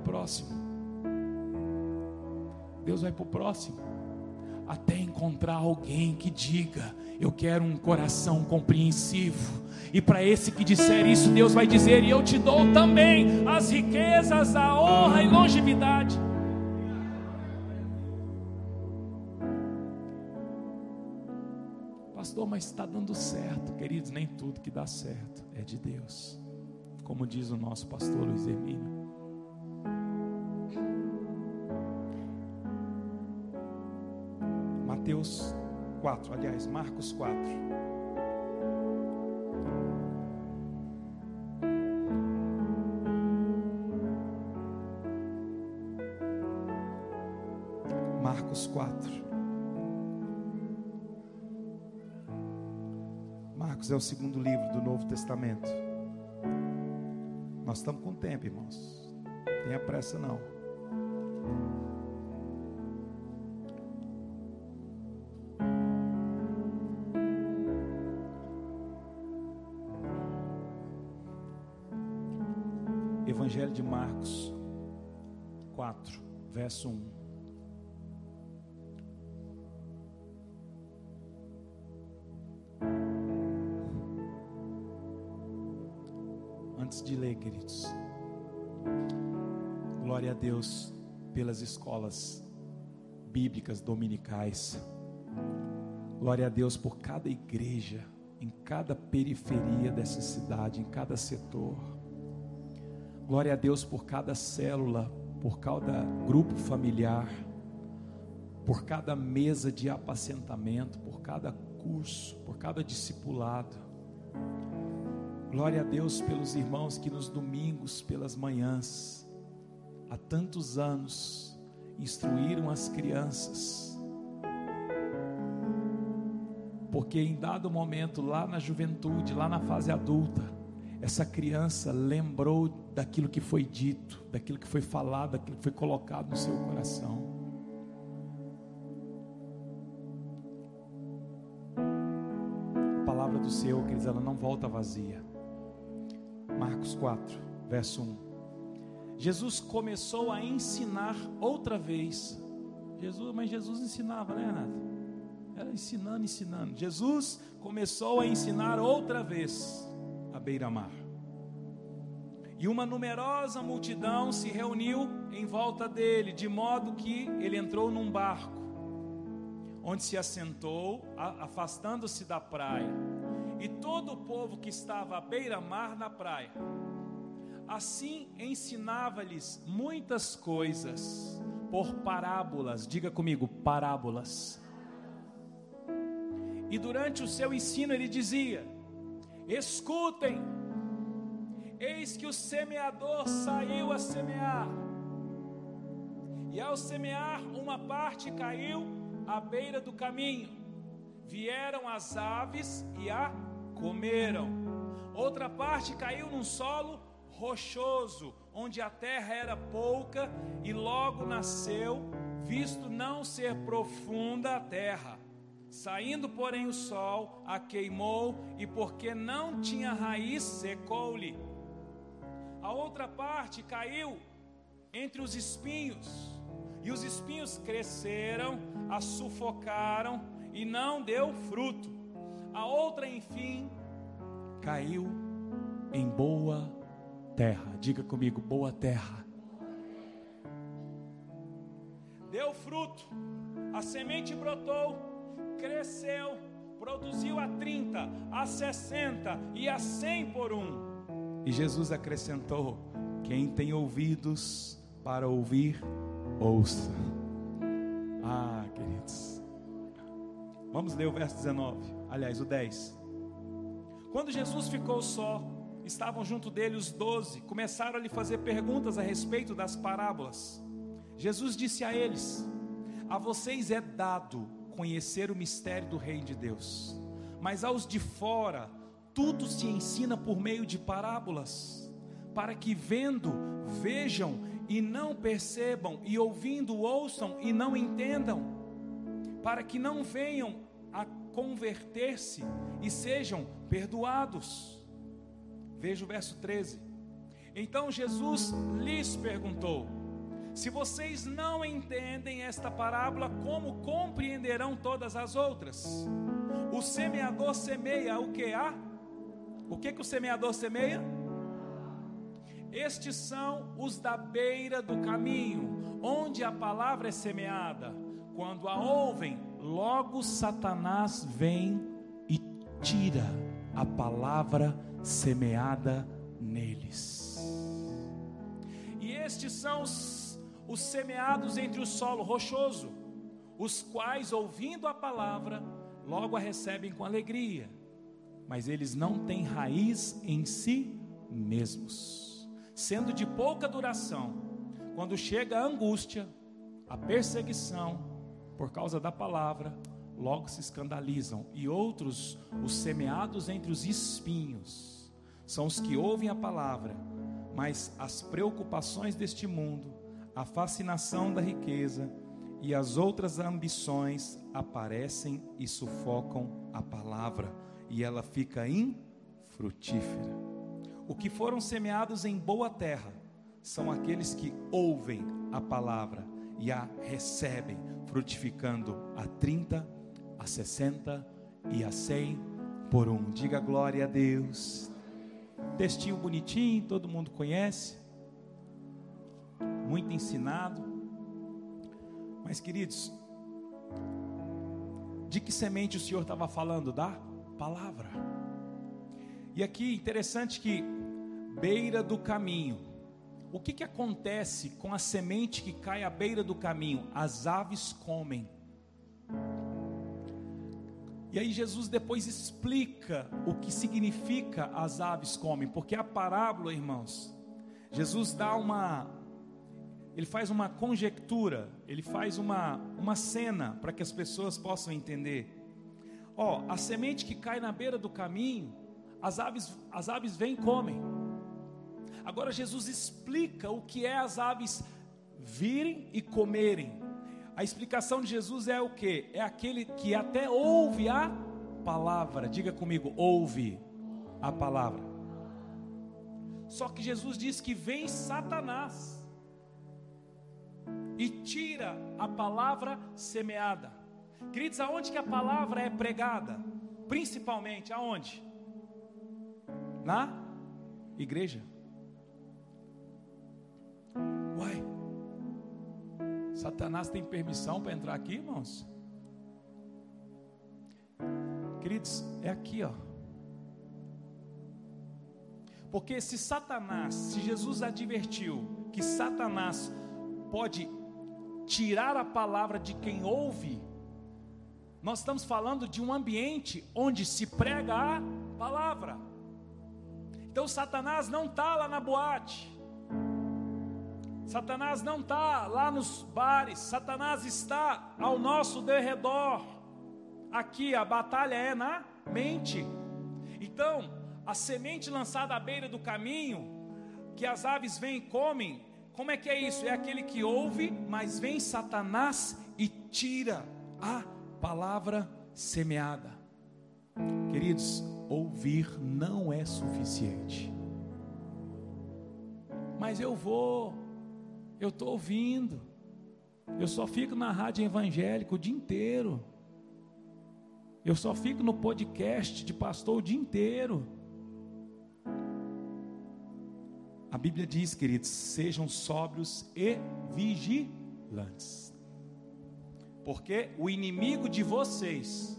Próximo. Deus vai para o próximo. Até encontrar alguém que diga: Eu quero um coração compreensivo e para esse que disser isso, Deus vai dizer: E eu te dou também as riquezas, a honra e longevidade. Pastor, mas está dando certo, queridos. Nem tudo que dá certo é de Deus, como diz o nosso pastor Luiz Hermínio. Mateus 4, aliás, Marcos 4. Marcos 4. Marcos é o segundo livro do Novo Testamento. Nós estamos com tempo, irmãos. Tenha pressa não. Evangelho de Marcos 4, verso 1. de ler, queridos. Glória a Deus pelas escolas bíblicas dominicais. Glória a Deus por cada igreja em cada periferia dessa cidade, em cada setor. Glória a Deus por cada célula, por cada grupo familiar, por cada mesa de apacentamento, por cada curso, por cada discipulado. Glória a Deus pelos irmãos que nos domingos, pelas manhãs, há tantos anos, instruíram as crianças. Porque em dado momento, lá na juventude, lá na fase adulta, essa criança lembrou daquilo que foi dito, daquilo que foi falado, daquilo que foi colocado no seu coração. A palavra do Senhor, queridos, ela não volta vazia. Marcos 4, verso 1. Jesus começou a ensinar outra vez. Jesus, mas Jesus ensinava, né, Renato? Era ensinando, ensinando. Jesus começou a ensinar outra vez beira-mar. E uma numerosa multidão se reuniu em volta dele, de modo que ele entrou num barco, onde se assentou, afastando-se da praia. E todo o povo que estava à beira-mar na praia Assim ensinava-lhes muitas coisas por parábolas. Diga comigo, parábolas. E durante o seu ensino ele dizia: Escutem, eis que o semeador saiu a semear. E ao semear, uma parte caiu à beira do caminho. Vieram as aves e a comeram. Outra parte caiu num solo rochoso, onde a terra era pouca e logo nasceu, visto não ser profunda a terra. Saindo, porém, o sol a queimou, e porque não tinha raiz, secou-lhe. A outra parte caiu entre os espinhos, e os espinhos cresceram, a sufocaram, e não deu fruto. A outra, enfim, caiu em boa terra. Diga comigo, boa terra. Deu fruto, a semente brotou, cresceu, produziu a 30, a 60 e a 100 por um. E Jesus acrescentou: Quem tem ouvidos para ouvir, ouça. Ah, queridos. Vamos ler o verso 19, aliás, o 10. Quando Jesus ficou só, estavam junto dele os doze, começaram a lhe fazer perguntas a respeito das parábolas. Jesus disse a eles: A vocês é dado conhecer o mistério do reino de Deus, mas aos de fora tudo se ensina por meio de parábolas, para que vendo, vejam e não percebam, e ouvindo, ouçam e não entendam, para que não venham a converter-se e sejam perdoados. Veja o verso 13. Então Jesus lhes perguntou: Se vocês não entendem esta parábola, como compreenderão todas as outras? O semeador semeia o que há? O que que o semeador semeia? Estes são os da beira do caminho, onde a palavra é semeada. Quando a ouvem, logo Satanás vem e tira a palavra semeada neles. E estes são os, os semeados entre o solo rochoso, os quais, ouvindo a palavra, logo a recebem com alegria, mas eles não têm raiz em si mesmos, sendo de pouca duração. Quando chega a angústia, a perseguição, por causa da palavra, logo se escandalizam, e outros, os semeados entre os espinhos, são os que ouvem a palavra, mas as preocupações deste mundo, a fascinação da riqueza e as outras ambições aparecem e sufocam a palavra, e ela fica infrutífera. O que foram semeados em boa terra são aqueles que ouvem a palavra e a recebem, frutificando a 30, a 60 e a 100 por um. Diga glória a Deus. Textinho bonitinho, todo mundo conhece. Muito ensinado. Mas, queridos, de que semente o Senhor estava falando? Da palavra. E aqui interessante que beira do caminho. O que, que acontece com a semente que cai à beira do caminho? As aves comem. E aí Jesus depois explica o que significa as aves comem, porque a parábola, irmãos, Jesus dá uma ele faz uma conjectura, ele faz uma uma cena para que as pessoas possam entender. Ó, a semente que cai na beira do caminho, as aves as aves vêm e comem. Agora Jesus explica o que é as aves virem e comerem. A explicação de Jesus é o que? É aquele que até ouve a palavra. Diga comigo, ouve a palavra. Só que Jesus diz que vem Satanás e tira a palavra semeada. Queridos, aonde que a palavra é pregada? Principalmente aonde? Na igreja. Satanás tem permissão para entrar aqui, irmãos? Queridos, é aqui, ó. Porque se Satanás, se Jesus advertiu que Satanás pode tirar a palavra de quem ouve, nós estamos falando de um ambiente onde se prega a palavra. Então Satanás não está lá na boate, Satanás não está lá nos bares, Satanás está ao nosso derredor. Aqui a batalha é na mente. Então, a semente lançada à beira do caminho, que as aves vêm e comem, como é que é isso? É aquele que ouve, mas vem Satanás e tira a palavra semeada. Queridos, ouvir não é suficiente. Mas eu vou eu estou ouvindo. Eu só fico na rádio evangélica o dia inteiro. Eu só fico no podcast de pastor o dia inteiro. A Bíblia diz, queridos, sejam sóbrios e vigilantes. Porque o inimigo de vocês,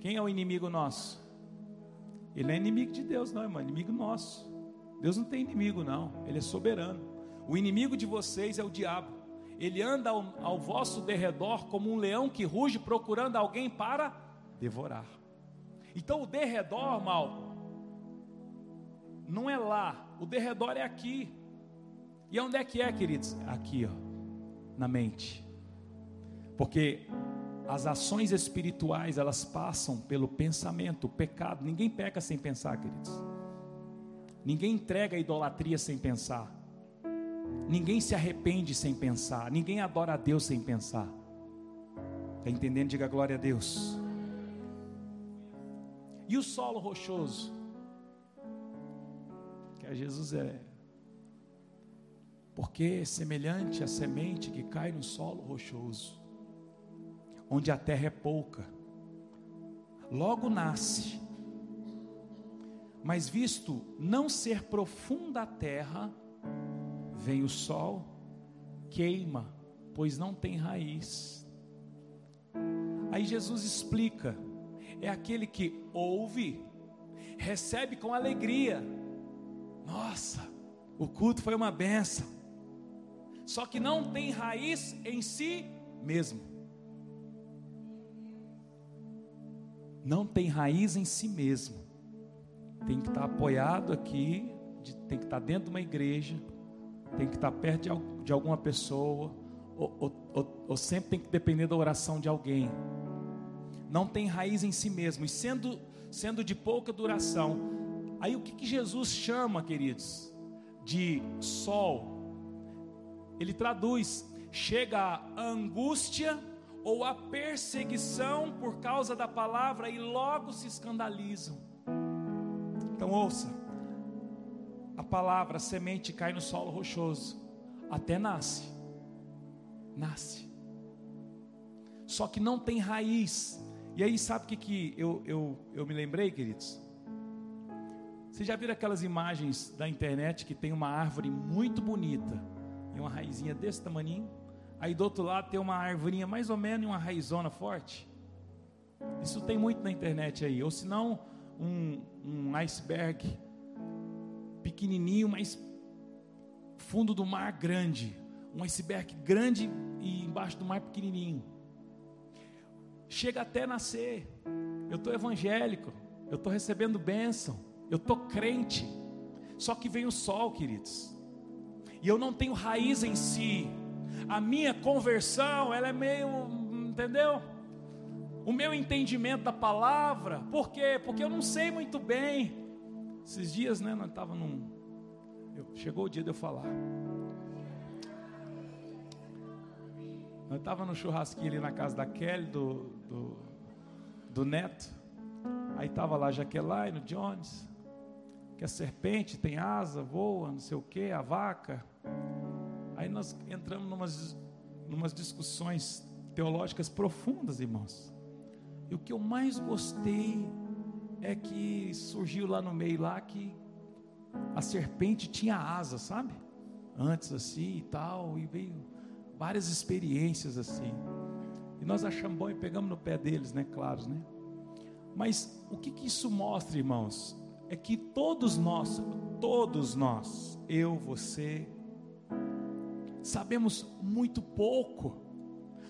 quem é o inimigo nosso? Ele é inimigo de Deus, não, irmão, é inimigo nosso. Deus não tem inimigo, não, ele é soberano. O inimigo de vocês é o diabo. Ele anda ao, ao vosso derredor como um leão que ruge procurando alguém para devorar. Então o derredor, mal, não é lá, o derredor é aqui. E onde é que é, queridos? Aqui, ó, na mente. Porque as ações espirituais, elas passam pelo pensamento, o pecado. Ninguém peca sem pensar, queridos. Ninguém entrega a idolatria sem pensar. Ninguém se arrepende sem pensar, ninguém adora a Deus sem pensar. Está entendendo? Diga glória a Deus. E o solo rochoso? A Jesus é. Porque semelhante à semente que cai no solo rochoso, onde a terra é pouca, logo nasce, mas visto não ser profunda a terra, Vem o sol, queima, pois não tem raiz. Aí Jesus explica: é aquele que ouve, recebe com alegria. Nossa, o culto foi uma benção. Só que não tem raiz em si mesmo. Não tem raiz em si mesmo. Tem que estar apoiado aqui, tem que estar dentro de uma igreja, tem que estar perto de, de alguma pessoa, ou, ou, ou, ou sempre tem que depender da oração de alguém. Não tem raiz em si mesmo, e sendo, sendo de pouca duração. Aí o que, que Jesus chama, queridos, de sol? Ele traduz: chega a angústia ou a perseguição por causa da palavra e logo se escandalizam. Então ouça, a palavra, a semente cai no solo rochoso, até nasce, nasce, só que não tem raiz. E aí, sabe o que, que eu, eu, eu me lembrei, queridos? Vocês já viram aquelas imagens da internet que tem uma árvore muito bonita e uma raizinha desse tamanho? Aí do outro lado tem uma árvorinha mais ou menos e uma raizona forte? Isso tem muito na internet aí. Ou se não, um, um iceberg pequenininho, mas fundo do mar grande. Um iceberg grande e embaixo do mar pequenininho. Chega até nascer. Eu estou evangélico. Eu estou recebendo bênção. Eu estou crente. Só que vem o sol, queridos. E eu não tenho raiz em si. A minha conversão, ela é meio, entendeu? O meu entendimento da palavra, por quê? Porque eu não sei muito bem. Esses dias, né, nós estávamos num. Eu, chegou o dia de eu falar. Nós estávamos no churrasquinho ali na casa da Kelly, do, do, do Neto. Aí estava lá Jaqueline, Jones, que a serpente tem asa, voa, não sei o que, a vaca. Aí nós entramos numas, numas discussões teológicas profundas, irmãos. E o que eu mais gostei é que surgiu lá no meio lá que a serpente tinha asa, sabe? Antes assim e tal, e veio várias experiências assim. E nós achamos bom e pegamos no pé deles, né? Claros, né? Mas o que, que isso mostra, irmãos? É que todos nós, todos nós, eu, você, sabemos muito pouco,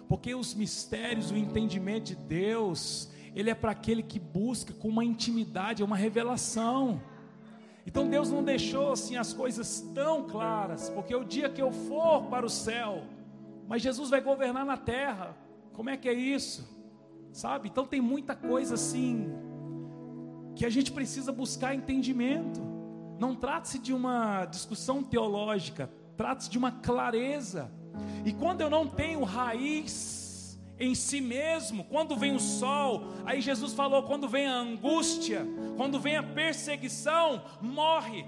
porque os mistérios, o entendimento de Deus, ele é para aquele que busca com uma intimidade, uma revelação. Então Deus não deixou assim as coisas tão claras, porque o dia que eu for para o céu, mas Jesus vai governar na terra. Como é que é isso? Sabe? Então tem muita coisa assim que a gente precisa buscar entendimento. Não trata-se de uma discussão teológica, trata-se de uma clareza. E quando eu não tenho raiz em si mesmo, quando vem o sol, aí Jesus falou: quando vem a angústia, quando vem a perseguição, morre,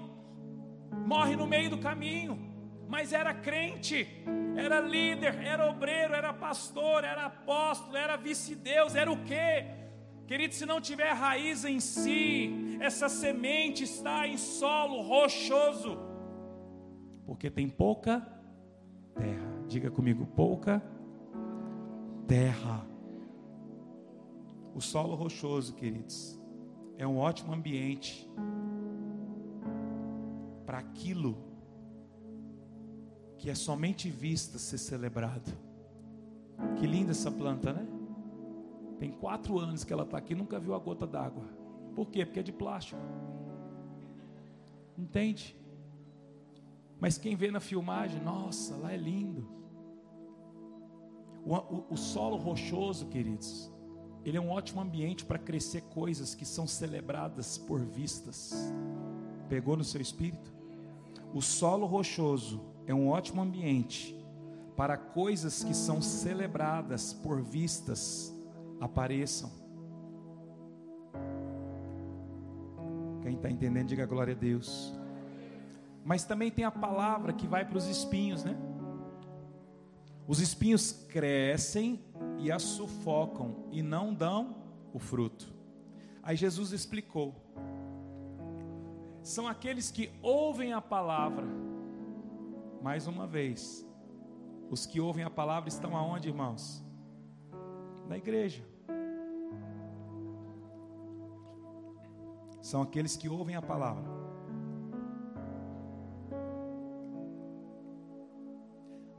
morre no meio do caminho mas era crente, era líder, era obreiro, era pastor, era apóstolo, era vice-deus, era o quê? Querido, se não tiver raiz em si, essa semente está em solo rochoso, porque tem pouca terra. Diga comigo, pouca terra. O solo rochoso, queridos, é um ótimo ambiente para aquilo que é somente vista ser celebrado. Que linda essa planta, né? Tem quatro anos que ela está aqui, nunca viu a gota d'água. Por quê? Porque é de plástico. Entende? Mas quem vê na filmagem, nossa, lá é lindo. O, o, o solo rochoso, queridos, ele é um ótimo ambiente para crescer coisas que são celebradas por vistas. Pegou no seu espírito? O solo rochoso é um ótimo ambiente para coisas que são celebradas por vistas apareçam. Quem está entendendo, diga glória a Deus. Mas também tem a palavra que vai para os espinhos, né? Os espinhos crescem e a sufocam e não dão o fruto. Aí Jesus explicou: são aqueles que ouvem a palavra mais uma vez, os que ouvem a palavra estão aonde, irmãos? Na igreja. São aqueles que ouvem a palavra.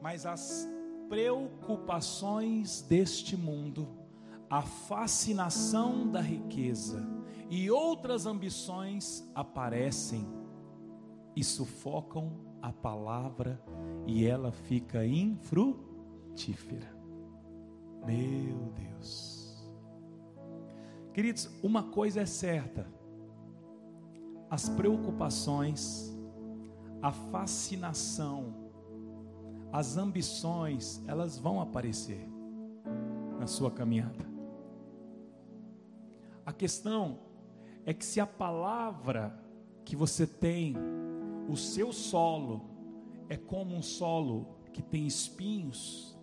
Mas as preocupações deste mundo, a fascinação da riqueza e outras ambições aparecem e sufocam a palavra e ela fica infrutífera. Meu Deus. Queridos, uma coisa é certa: as preocupações, a fascinação, as ambições, elas vão aparecer na sua caminhada. A questão é que se a palavra que você tem o seu solo é como um solo que tem espinhos,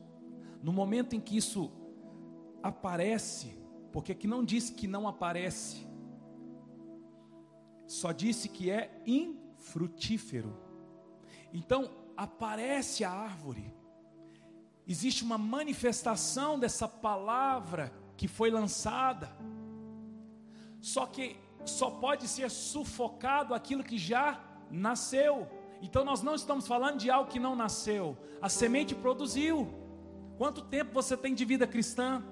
no momento em que isso aparece, porque aqui não diz que não aparece, só disse que é infrutífero. Então, aparece a árvore, existe uma manifestação dessa palavra que foi lançada. Só que só pode ser sufocado aquilo que já nasceu. Então nós não estamos falando de algo que não nasceu. A semente produziu. Quanto tempo você tem de vida cristã?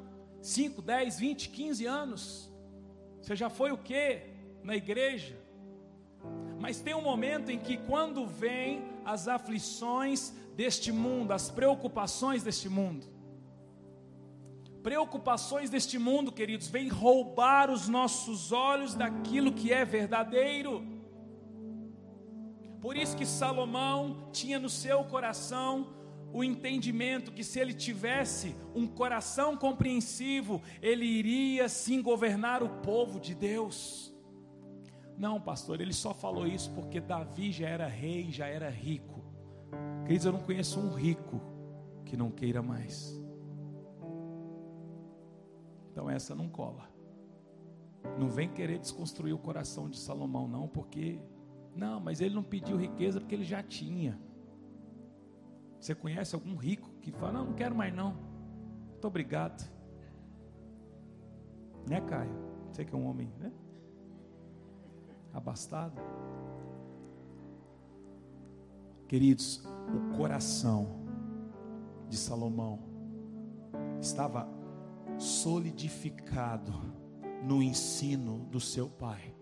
5, 10, 20, 15 anos? Você já foi o que na igreja? Mas tem um momento em que quando vem as aflições deste mundo, as preocupações deste mundo, preocupações deste mundo, queridos, vêm roubar os nossos olhos daquilo que é verdadeiro. Por isso que Salomão tinha no seu coração o entendimento que se ele tivesse um coração compreensivo, ele iria sim governar o povo de Deus. Não, pastor, ele só falou isso porque Davi já era rei, já era rico. Queridos, eu não conheço um rico que não queira mais. Então essa não cola. Não vem querer desconstruir o coração de Salomão, não, porque. Não, mas ele não pediu riqueza porque ele já tinha. Você conhece algum rico que fala: Não, não quero mais não. Muito obrigado. Né, Caio? Você que é um homem, né? Abastado. Queridos, o coração de Salomão estava solidificado no ensino do seu pai.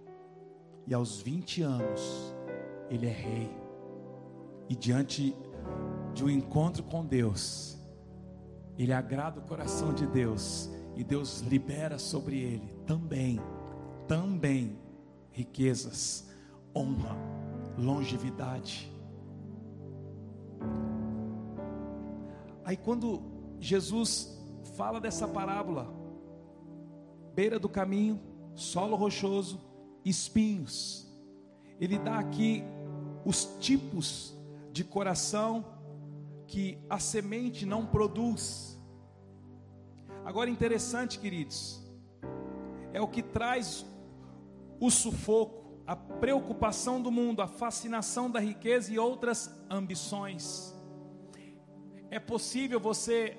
E aos 20 anos, ele é rei. E diante de um encontro com Deus, ele agrada o coração de Deus e Deus libera sobre ele também, também riquezas, honra, longevidade. Aí quando Jesus fala dessa parábola, beira do caminho, solo rochoso, espinhos. Ele dá aqui os tipos de coração que a semente não produz. Agora, interessante, queridos, é o que traz o sufoco, a preocupação do mundo, a fascinação da riqueza e outras ambições. É possível você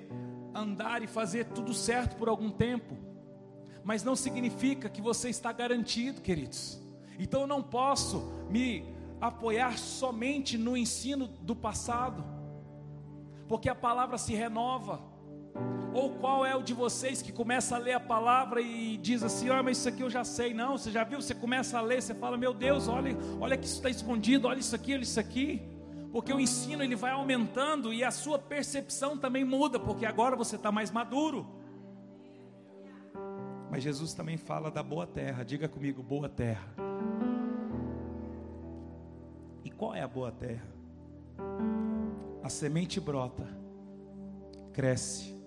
andar e fazer tudo certo por algum tempo, mas não significa que você está garantido, queridos. Então eu não posso me apoiar somente no ensino do passado porque a palavra se renova. Ou qual é o de vocês que começa a ler a palavra e diz assim: Ah, mas isso aqui eu já sei. Não, você já viu? Você começa a ler, você fala: Meu Deus, olha, olha que isso está escondido, olha isso aqui, olha isso aqui. Porque o ensino ele vai aumentando e a sua percepção também muda, porque agora você está mais maduro. Mas Jesus também fala da boa terra, diga comigo, boa terra. E qual é a boa terra? a semente brota, cresce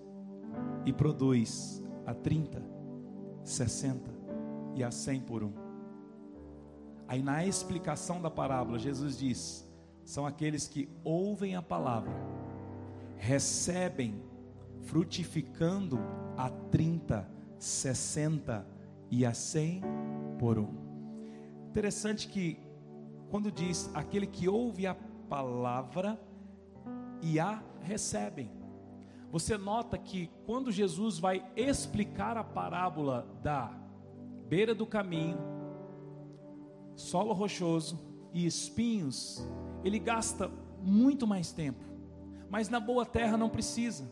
e produz a 30, 60 e a 100 por um. Aí na explicação da parábola, Jesus diz: são aqueles que ouvem a palavra, recebem, frutificando a 30, 60 e a 100 por um. Interessante que, quando diz aquele que ouve a palavra, e a recebem. Você nota que quando Jesus vai explicar a parábola da beira do caminho, solo rochoso e espinhos, ele gasta muito mais tempo. Mas na boa terra não precisa.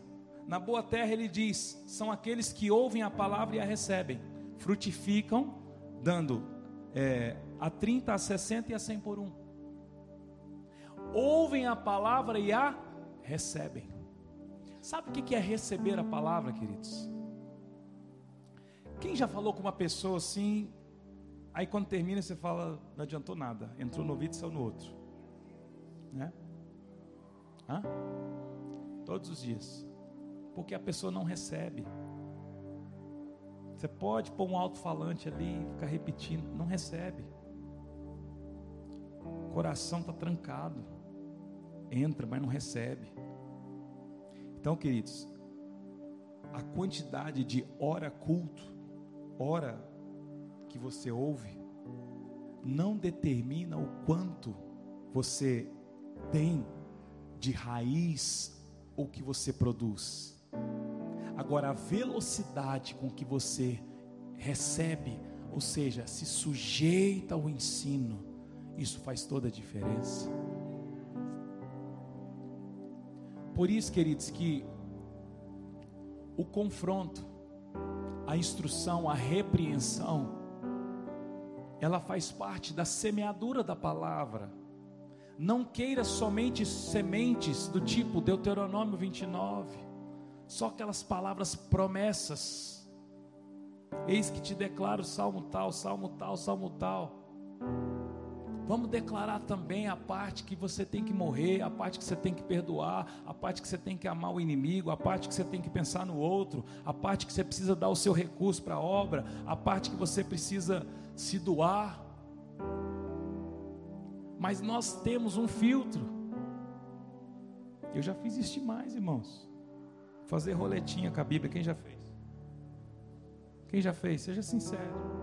Na boa terra ele diz: são aqueles que ouvem a palavra e a recebem, frutificam, dando é, a 30, a 60 e a 100 por um. Ouvem a palavra e a recebem. Sabe o que é receber a palavra, queridos? Quem já falou com uma pessoa assim, aí quando termina você fala, não adiantou nada, entrou no ouvido e saiu no outro, né? Hã? Todos os dias, porque a pessoa não recebe. Você pode pôr um alto-falante ali, ficar repetindo, não recebe. O coração está trancado entra, mas não recebe. Então, queridos, a quantidade de hora culto, hora que você ouve, não determina o quanto você tem de raiz ou que você produz. Agora, a velocidade com que você recebe, ou seja, se sujeita ao ensino, isso faz toda a diferença. Por isso, queridos, que o confronto, a instrução, a repreensão, ela faz parte da semeadura da palavra. Não queira somente sementes do tipo Deuteronômio 29, só aquelas palavras promessas. Eis que te declaro salmo tal, salmo tal, salmo tal. Vamos declarar também a parte que você tem que morrer, a parte que você tem que perdoar, a parte que você tem que amar o inimigo, a parte que você tem que pensar no outro, a parte que você precisa dar o seu recurso para a obra, a parte que você precisa se doar. Mas nós temos um filtro. Eu já fiz isso demais, irmãos. Fazer roletinha com a Bíblia, quem já fez? Quem já fez? Seja sincero.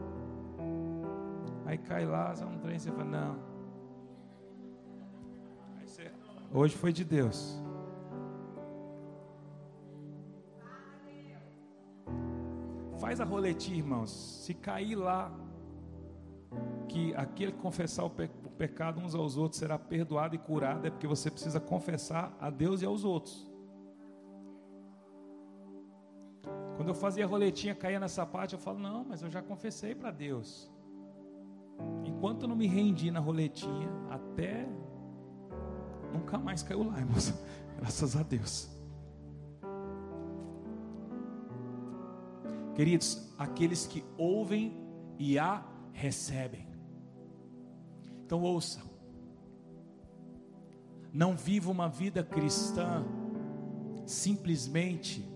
Aí cai lá, um trem, você fala, não. Você, hoje foi de Deus. Faz a roletinha, irmãos. Se cair lá, que aquele que confessar o, pe o pecado uns aos outros será perdoado e curado, é porque você precisa confessar a Deus e aos outros. Quando eu fazia a roletinha, caía nessa parte, eu falo, não, mas eu já confessei para Deus. Enquanto eu não me rendi na roletinha, até nunca mais caiu lá, irmãos. Graças a Deus. Queridos, aqueles que ouvem e a recebem. Então ouça. Não viva uma vida cristã simplesmente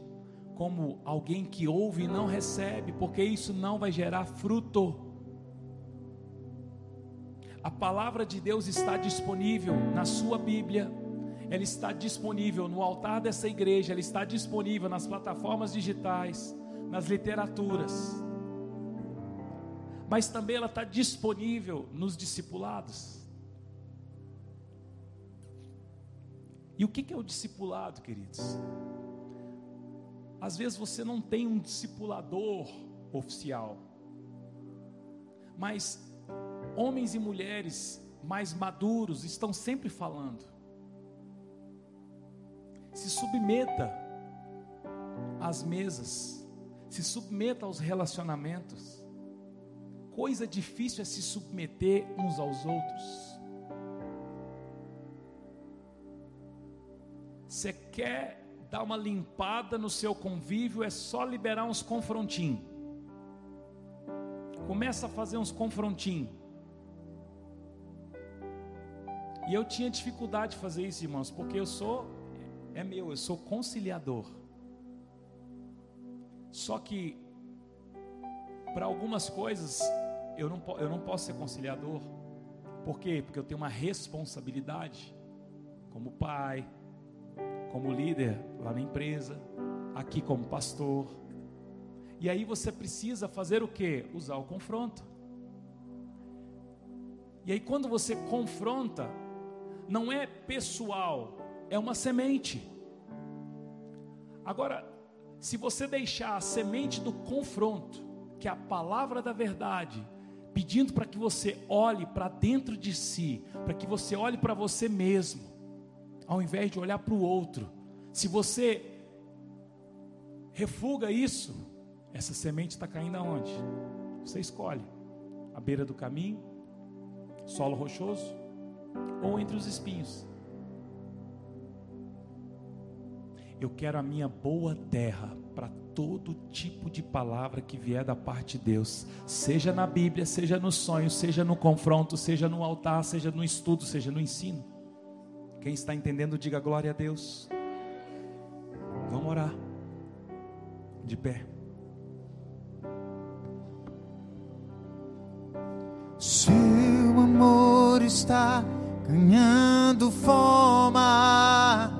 como alguém que ouve e não recebe, porque isso não vai gerar fruto. A palavra de Deus está disponível na sua Bíblia, ela está disponível no altar dessa igreja, ela está disponível nas plataformas digitais, nas literaturas, mas também ela está disponível nos discipulados. E o que é o discipulado, queridos? Às vezes você não tem um discipulador oficial, mas homens e mulheres mais maduros estão sempre falando. Se submeta às mesas, se submeta aos relacionamentos. Coisa difícil é se submeter uns aos outros. Você quer dar uma limpada no seu convívio, é só liberar uns confrontinhos. Começa a fazer uns confrontinhos. E eu tinha dificuldade de fazer isso, irmãos, porque eu sou, é meu, eu sou conciliador. Só que, para algumas coisas, eu não, eu não posso ser conciliador. Por quê? Porque eu tenho uma responsabilidade, como pai, como líder lá na empresa, aqui como pastor. E aí você precisa fazer o que? Usar o confronto. E aí quando você confronta, não é pessoal, é uma semente. Agora, se você deixar a semente do confronto, que é a palavra da verdade, pedindo para que você olhe para dentro de si, para que você olhe para você mesmo, ao invés de olhar para o outro. Se você refuga isso, essa semente está caindo aonde? Você escolhe: à beira do caminho, solo rochoso, ou entre os espinhos. Eu quero a minha boa terra para todo tipo de palavra que vier da parte de Deus, seja na Bíblia, seja no sonho, seja no confronto, seja no altar, seja no estudo, seja no ensino. Quem está entendendo, diga glória a Deus. Vamos orar. De pé. Seu amor está ganhando forma.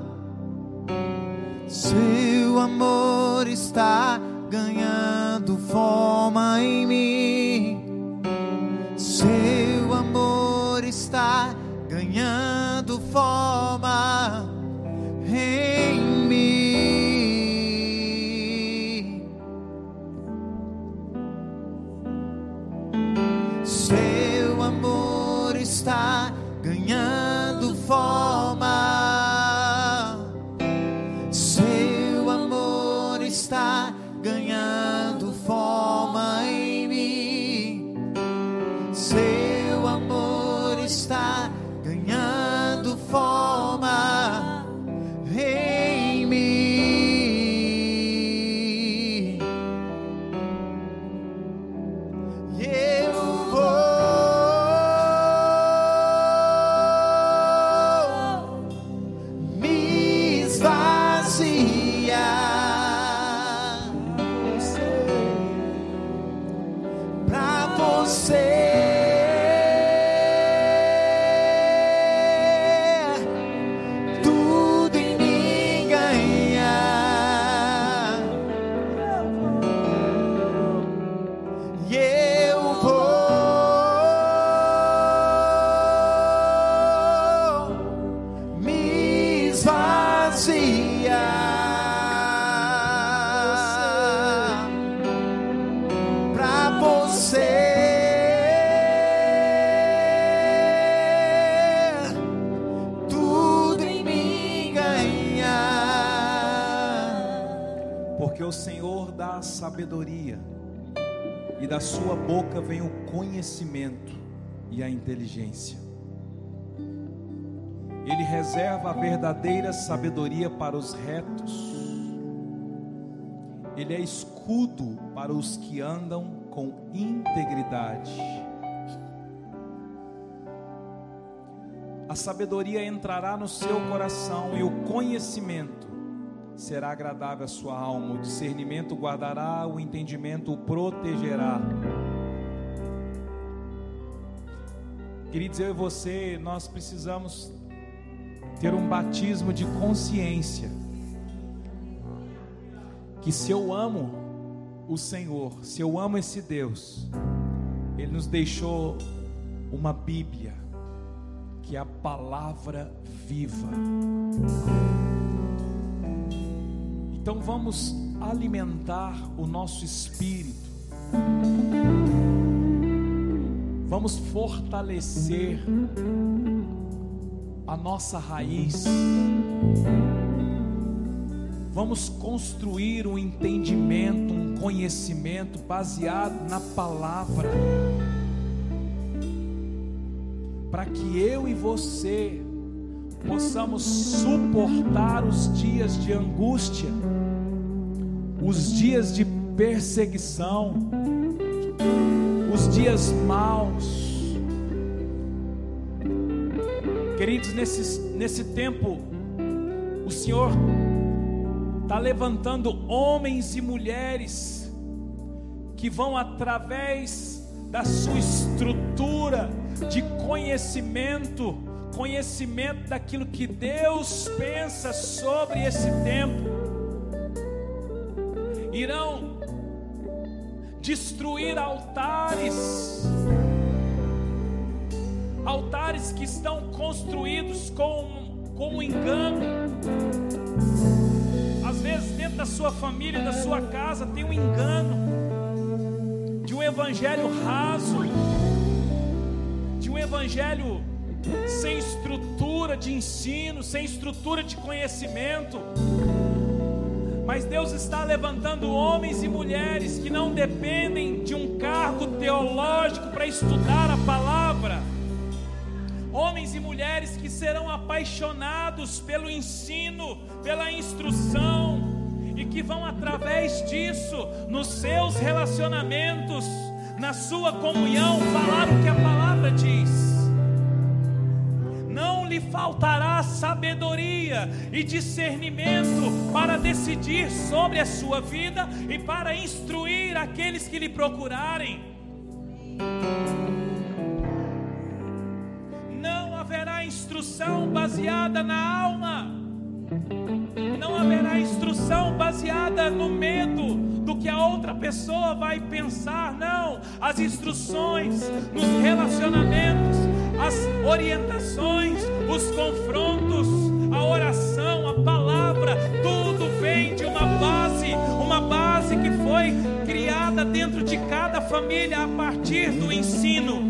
Seu amor está ganhando forma em mim. Seu amor está ganhando forma inteligência. Ele reserva a verdadeira sabedoria para os retos. Ele é escudo para os que andam com integridade. A sabedoria entrará no seu coração e o conhecimento será agradável à sua alma. O discernimento guardará, o entendimento o protegerá. Queridos, eu e você, nós precisamos ter um batismo de consciência. Que se eu amo o Senhor, se eu amo esse Deus, Ele nos deixou uma Bíblia, que é a palavra viva. Então vamos alimentar o nosso espírito. Vamos fortalecer a nossa raiz. Vamos construir um entendimento, um conhecimento baseado na palavra. Para que eu e você possamos suportar os dias de angústia, os dias de perseguição, os dias maus. Queridos, nesse, nesse tempo, o Senhor está levantando homens e mulheres que vão, através da sua estrutura de conhecimento, conhecimento daquilo que Deus pensa sobre esse tempo, irão destruir altares, altares que estão construídos com, com engano. Às vezes, dentro da sua família, da sua casa, tem um engano de um evangelho raso, de um evangelho sem estrutura de ensino, sem estrutura de conhecimento. Mas Deus está levantando homens e mulheres que não dependem de um cargo teológico para estudar a palavra. Homens e mulheres que serão apaixonados pelo ensino, pela instrução, e que vão, através disso, nos seus relacionamentos, na sua comunhão, falar o que a palavra diz lhe faltará sabedoria e discernimento para decidir sobre a sua vida e para instruir aqueles que lhe procurarem. Não haverá instrução baseada na alma, não haverá instrução baseada no medo do que a outra pessoa vai pensar, não. As instruções nos relacionamentos as orientações, os confrontos, a oração, a palavra, tudo vem de uma base, uma base que foi criada dentro de cada família a partir do ensino.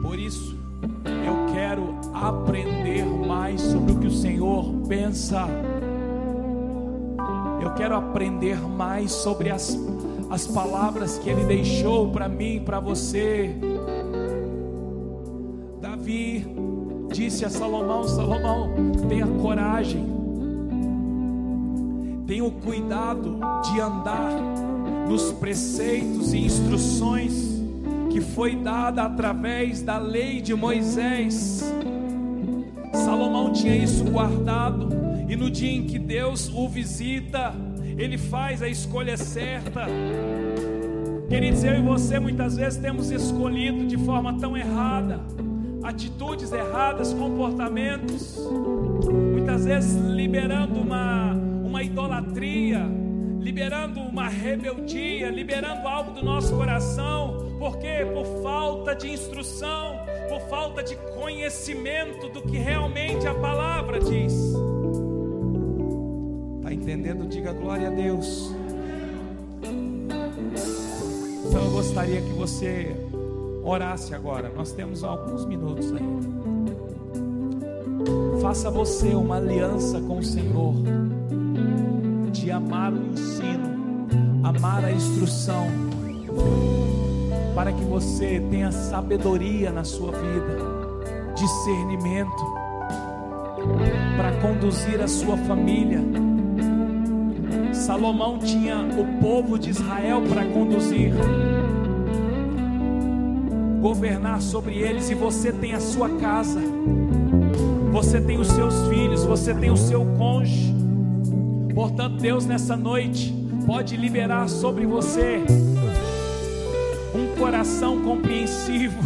Por isso, eu quero aprender mais sobre o que o Senhor pensa. Eu quero aprender mais sobre as, as palavras que Ele deixou para mim, para você. Davi disse a Salomão: Salomão, tenha coragem, tenha o cuidado de andar nos preceitos e instruções que foi dada através da lei de Moisés. Salomão tinha isso guardado, e no dia em que Deus o visita, ele faz a escolha certa. Queridos, eu e você muitas vezes temos escolhido de forma tão errada atitudes erradas, comportamentos, muitas vezes liberando uma, uma idolatria, liberando uma rebeldia, liberando algo do nosso coração, porque por falta de instrução, por falta de conhecimento do que realmente a palavra diz. Entendendo? Diga glória a Deus. Então eu gostaria que você orasse agora. Nós temos alguns minutos ainda. Faça você uma aliança com o Senhor de amar o ensino, amar a instrução, para que você tenha sabedoria na sua vida, discernimento, para conduzir a sua família. Salomão tinha o povo de Israel para conduzir governar sobre eles, e você tem a sua casa, você tem os seus filhos, você tem o seu cônjuge. Portanto, Deus nessa noite pode liberar sobre você um coração compreensivo,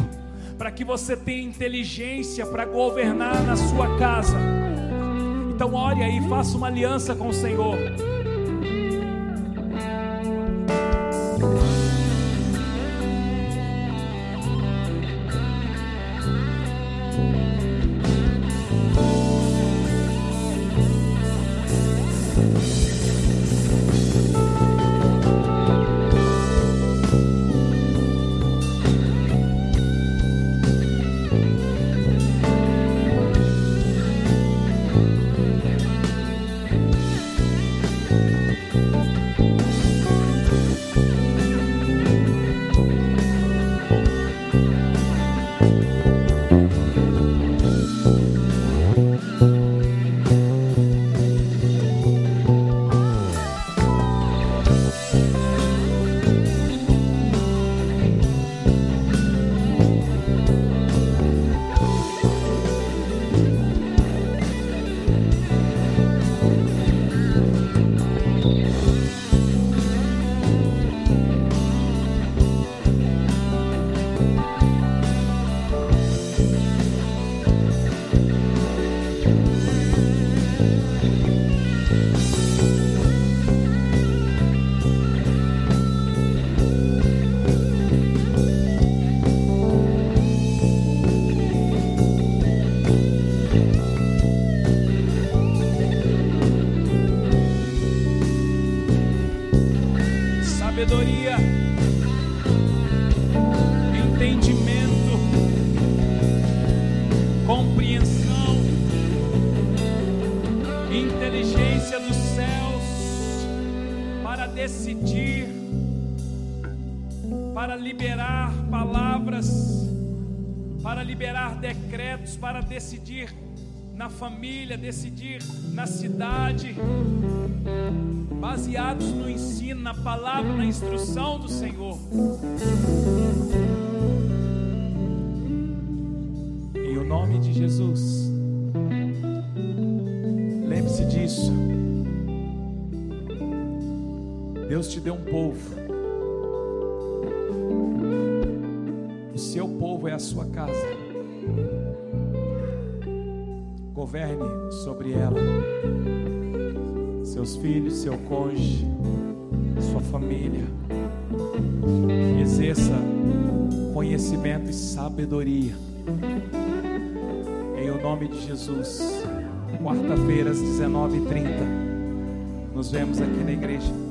para que você tenha inteligência para governar na sua casa. Então, ore aí, faça uma aliança com o Senhor. Família, decidir na cidade, baseados no ensino, na palavra, na instrução do Senhor. Em o nome de Jesus, lembre-se disso. Deus te deu um povo. O seu povo é a sua casa governe sobre ela, seus filhos, seu cônjuge, sua família. Exerça conhecimento e sabedoria. Em o nome de Jesus. quarta-feira às 19h30. Nos vemos aqui na igreja.